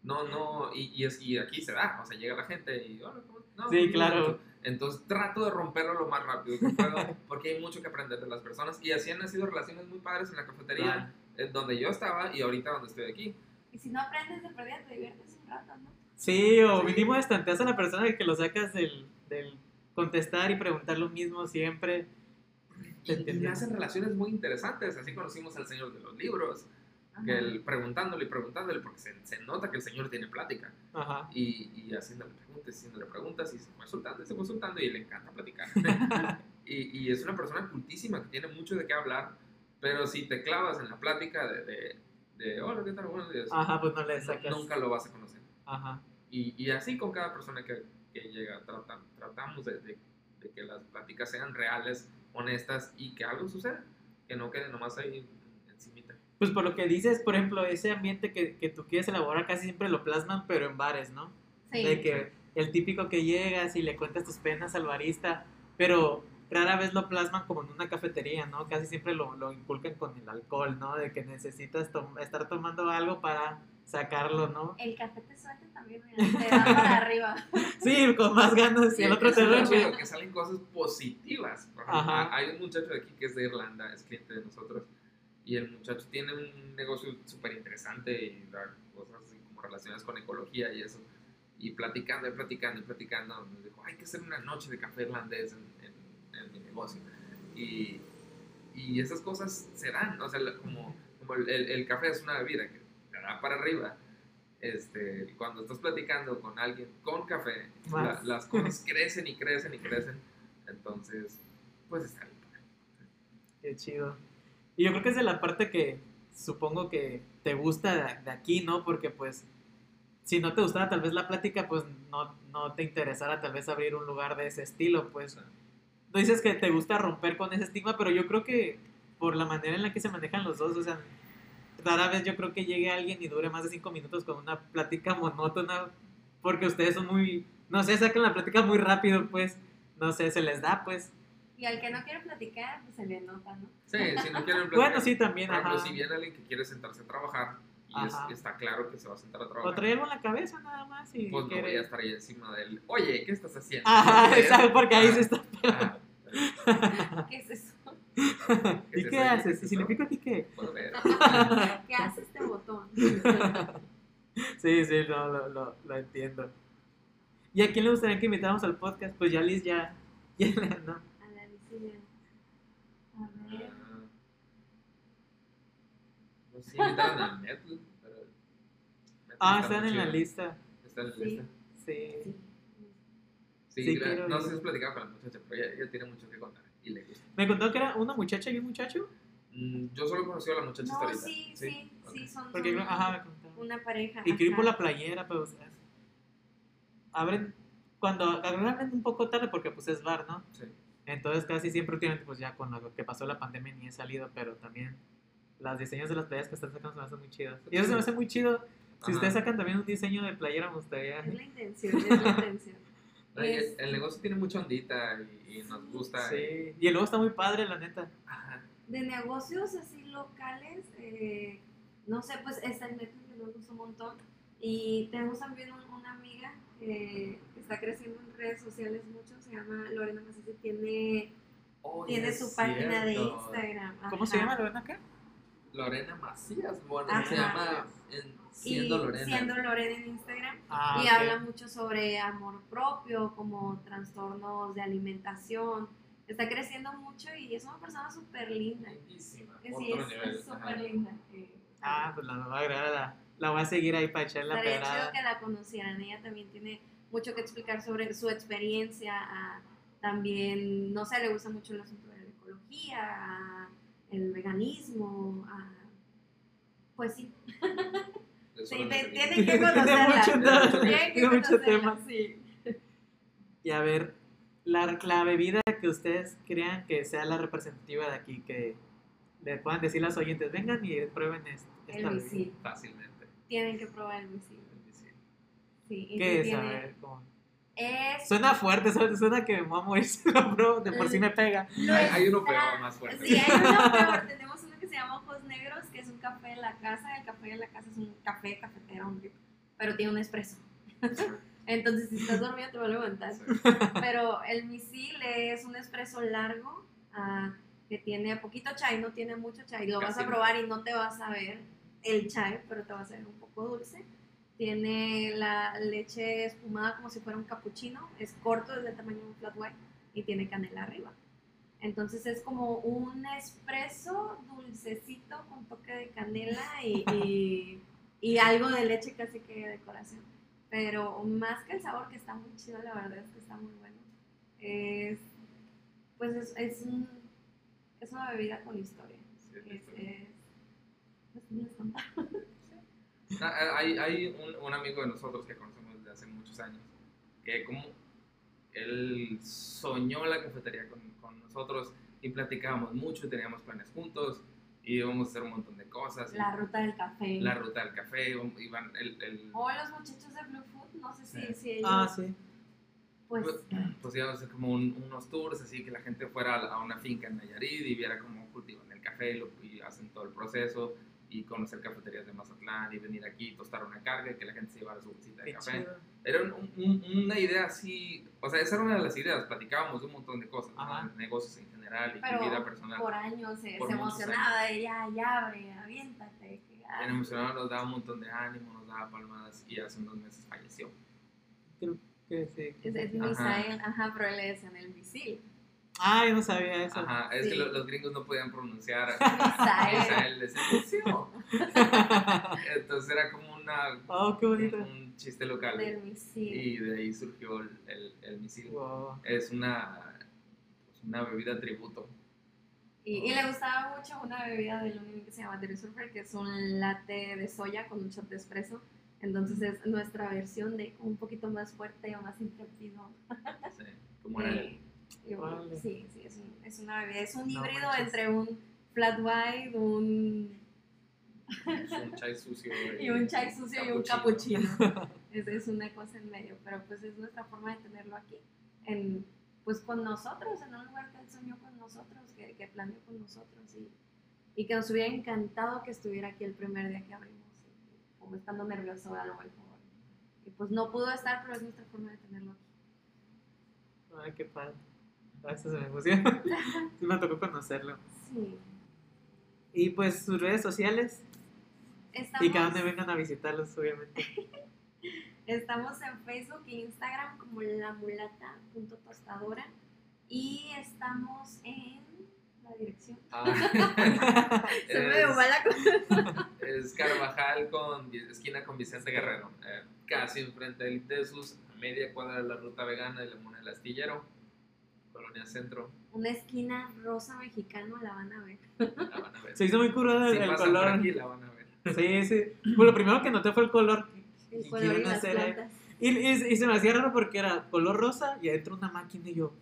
No, no, y, y, es, y aquí se da, o sea, llega la gente y... "Hola, ¿cómo- no, Sí, bien". claro. Entonces trato de romperlo lo más rápido que puedo porque hay mucho que aprender de las personas y así han nacido relaciones muy padres en la cafetería Claro. eh, donde yo estaba y ahorita donde estoy aquí. Y si no aprendes de perdida, te diviertes un rato, ¿no? Sí, o mínimo estanteas a la persona que lo sacas del, del contestar y preguntar lo mismo siempre. Y, y hacen relaciones muy interesantes. Así conocimos al señor de los libros, que él preguntándole y preguntándole porque se, se nota que el señor tiene plática Ajá. y, y haciéndole preguntas, haciéndole preguntas y se fue soltando y se fue soltando y le encanta platicar. [laughs] y, y es una persona cultísima que tiene mucho de qué hablar, pero si te clavas en la plática de, de, de hola, ¿qué tal? Buenos días. Ajá, pues no le sacas. nunca lo vas a conocer. Ajá. Y, y así con cada persona que, que llega, trata- tratamos de, de- de que las pláticas sean reales, honestas y que algo suceda, que no quede nomás ahí encimita. Pues por lo que dices, por ejemplo, ese ambiente que, que tú quieres elaborar casi siempre lo plasman, pero en bares, ¿no? Sí. De que el típico que llegas y le cuentas tus penas al barista, pero rara vez lo plasman como en una cafetería, ¿no? Casi siempre lo, lo inculcan con el alcohol, ¿no? De que necesitas tom- estar tomando algo para sacarlo, ¿no? El café te suelta también, mira, te da para [laughs] arriba. Sí, con más ganas y el otro te lo que salen cosas positivas. Ajá. Hay un muchacho de aquí que es de Irlanda, es cliente de nosotros, y el muchacho tiene un negocio súper interesante y da cosas así como relacionadas con ecología y eso. Y platicando y platicando y platicando, nos dijo, hay que hacer una noche de café irlandés en, en- en mi negocio. Y, y esas cosas se dan, o sea, como, como el, el- el café es una bebida que para arriba. Este, cuando estás platicando con alguien con café, la- las cosas crecen y crecen y crecen. Entonces, pues está bien. Qué chido. Y yo creo que es de la parte que supongo que te gusta de, de aquí, ¿no? Porque pues si no te gustara tal vez la plática, pues no, no te interesara tal vez abrir un lugar de ese estilo, pues. No dices que te gusta romper con ese estigma, pero yo creo que por la manera en la que se manejan los dos, o sea, rara vez yo creo que llegue alguien y dure más de cinco minutos con una plática monótona, porque ustedes son muy, no sé, sacan la plática muy rápido, pues, no sé, se les da, pues. Y al que no quiere platicar, pues se le nota, ¿no? Sí, si no quieren [laughs] platicar. Bueno, sí, también, ajá. si viene alguien que quiere sentarse a trabajar y es- está claro que se va a sentar a O trabajar, trae algo en la cabeza nada más y pues no voy a estar ahí encima de él. Oye, ¿qué estás haciendo? Ajá, [laughs] exacto, porque ahí se está. [laughs] ¿Qué es eso? [laughs] ¿Y qué haces? significa a ti qué? [laughs] ¿Qué hace este botón? Sí, sí, no, lo, lo, lo entiendo. ¿Y a quién le gustaría que invitáramos al podcast? Pues ya Liz ya, [laughs] ya ¿no? A la Lucía. A ver. Ah, No sé, invitaron a pero. Metal Ah, está están en la lista. Está en la Sí. lista. Sí. Sí. Sí, Sí, la- quiero no sé si has platicado con la muchacha, pero ella, ella tiene mucho que contar y le gusta. Me contó que era una muchacha y un muchacho. Mm, yo solo conocí a la muchacha No, ahorita. sí, sí, sí, ok. son, Porque, son ajá, me contó. una pareja. Y quiero ir por la playera, pero o sea, abren cuando abren un poco tarde porque pues es bar, ¿no? Sí. Entonces casi siempre últimamente pues ya con lo que pasó la pandemia ni he salido, pero también las diseños de las playeras que están sacando se me hacen muy chidas. Y eso se me hace muy chido. Si Ajá. ustedes sacan también un diseño de playera, me gustaría. Es la intención, es la intención. Ay, el, Es- el negocio tiene mucha ondita y, y nos gusta. Sí. Y el logo está muy padre, la neta. Ajá. De negocios así locales, eh, no sé, pues está el metro que nos gusta un montón. Y tenemos también un- una amiga que está creciendo en redes sociales mucho, se llama Lorena Macías, tiene, tiene es su página de. Instagram. ¿Cómo se llama, Lorena acá? Lorena Macías, bueno, Ajá. se llama en- Siendo y Lorena. Siendo Lorena en Instagram. Ah, y ok. habla mucho sobre amor propio, como trastornos de alimentación. Está creciendo mucho y es una persona súper linda. Lindísima, Que otro sí, es- súper linda. eh, Ah, pues la voy a agregar, la, la voy a seguir ahí para echar la Estaría chido que la conocieran. Ella también tiene mucho que explicar sobre su experiencia. ah, también, no sé, le gusta mucho el asunto de la ecología, ah, el veganismo. ah, pues sí, [laughs] te- [laughs] tienen que Tiene conocerla. mucho tema, Tienen que mucho conocerla, tema. sí. Y a ver, la, la bebida que ustedes crean que sea la representativa de aquí, que le puedan decir a los oyentes, vengan y prueben esto. El esta bebida". misil. Fácilmente. Tienen que probar el misil. Sí. Sí, y ¿Qué es? A tiene- ver, ¿cómo? Es Suena fuerte, suena, suena que me voy a morir [laughs] si lo pruebo, de por sí me pega. No Hay, hay uno peor, más fuerte. Sí, hay uno [laughs] peor. Tenemos uno que se llama Ojos Negros, que es un café de la casa. El café de la casa es un café cafetero, un pero tiene un espresso. [laughs] Entonces, si estás dormido, te va a levantar. Sí. Pero el misil es un espresso largo ah, que tiene poquito chai, no tiene mucho chai. Lo vas Casi a probar y no te vas a ver el chai, pero te va a saber un poco dulce. Tiene la leche espumada como si fuera un cappuccino. Es corto, es del tamaño de un flat white y tiene canela arriba. Entonces es como un espresso dulcecito con toque de canela y, y- y algo de leche casi que de decoración. Pero más que el sabor, que está muy chido, la verdad es que está muy bueno. Es, pues es, es, un- es una bebida con historia. Sí, Es, sí. es, pues. Ah, [laughs] Hay, hay un, un amigo de nosotros que conocemos desde hace muchos años, que como él soñó la cafetería con, con nosotros y platicábamos mucho y teníamos planes juntos y íbamos a hacer un montón de cosas. y La ruta del café. la ruta del café, iban el, el- O los muchachos de Blue Food, no sé si, Sí. si ellos, Ah, sí. pues, pues íbamos a hacer como un- unos tours así que la gente fuera a, a una finca en Nayarit y viera cómo cultivan el café lo- y hacen todo el proceso y conocer cafeterías de Mazatlán y venir aquí, tostar una carga y que la gente se llevara su bolsita de Qué café. chido. Era un- un- una idea así, o sea, esa era una de las ideas, platicábamos de un montón de cosas, ¿no? Ajá. negocios en general y pero vida personal. por años se, Por se emocionaba de ya, ya, abre, aviéntate. que ya". Bien emocionado, nos daba un montón de ánimo, nos daba palmadas y hace unos meses falleció. Creo que sí. Es, es Ajá. Misael, ajá, pero él es en el misil. Ah, yo no sabía eso. Ajá, es Sí. que lo- los gringos no podían pronunciar [laughs] Misael. Misael, decían, "Lucio". [laughs] Entonces era como una, oh, qué un, bonito. un chiste local del misil. y de ahí surgió el, el, el misil. Wow. Es una, una bebida tributo. Y, y le gustaba mucho una bebida del Unión que se llama Dairy Surfer, que es un latte de soya con un shot de espresso. Entonces es nuestra versión de un poquito más fuerte o más intrépido. Sí, como era el, Sí, sí, es, un- es una bebida. Es un No híbrido manches. entre un flat white, un, un chai sucio [laughs] y un chai sucio y un Cappuccino. cappuccino. [laughs] es, es una cosa en medio, pero pues es nuestra forma de tenerlo aquí. En, pues con nosotros, en un lugar que él soñó con nosotros, que, que planeó con nosotros y, y que nos hubiera encantado que estuviera aquí el primer día que abrimos, y- como estando nervioso a lo mejor. Y pues no pudo estar, pero es nuestra forma de tenerlo aquí. Ay, qué padre. A veces se me emociona. [laughs] Sí, me tocó conocerlo. Sí. Y pues sus redes sociales. Estamos, Y que a donde vengan a visitarlos, obviamente. [laughs] estamos en Facebook e Instagram como la mulata.tostadora y estamos en la dirección. Ah, [laughs] Se me dio mala cosa. es Carvajal con esquina con Vicente Guerrero, eh, casi enfrente del Tesus, a media cuadra de la ruta vegana de Limón el Astillero, Colonia Centro, Una esquina rosa mexicano, la van a ver. la van a [laughs] ver. Se hizo muy curada Si el pasan por color. aquí, la van a ver. Sí, sí. Pues lo primero que noté fue el color. El Y color y las hacer, eh, plantas. Y, y- y se me hacía raro porque era color rosa y adentro una máquina y yo.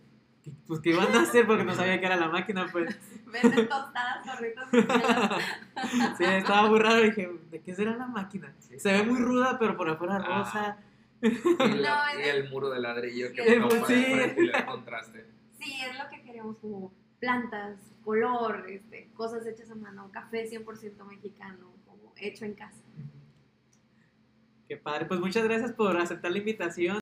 ¿qué- Pues, ¿qué iban a hacer? Porque no sabía que era la máquina, pues. [laughs] Venden tostadas, gorritos. [laughs] Sí, estaba muy raro. Y dije, ¿de qué será la máquina? Sí, Se ve muy ruda, pero por afuera Ah. rosa. Y, la- No, y el muro de ladrillo que Sí, topa pues sí. le da contraste. Sí, es lo que queremos, como plantas, color, este, cosas hechas a mano, café 100% mexicano, como hecho en casa. Qué padre. Pues muchas gracias por aceptar la invitación.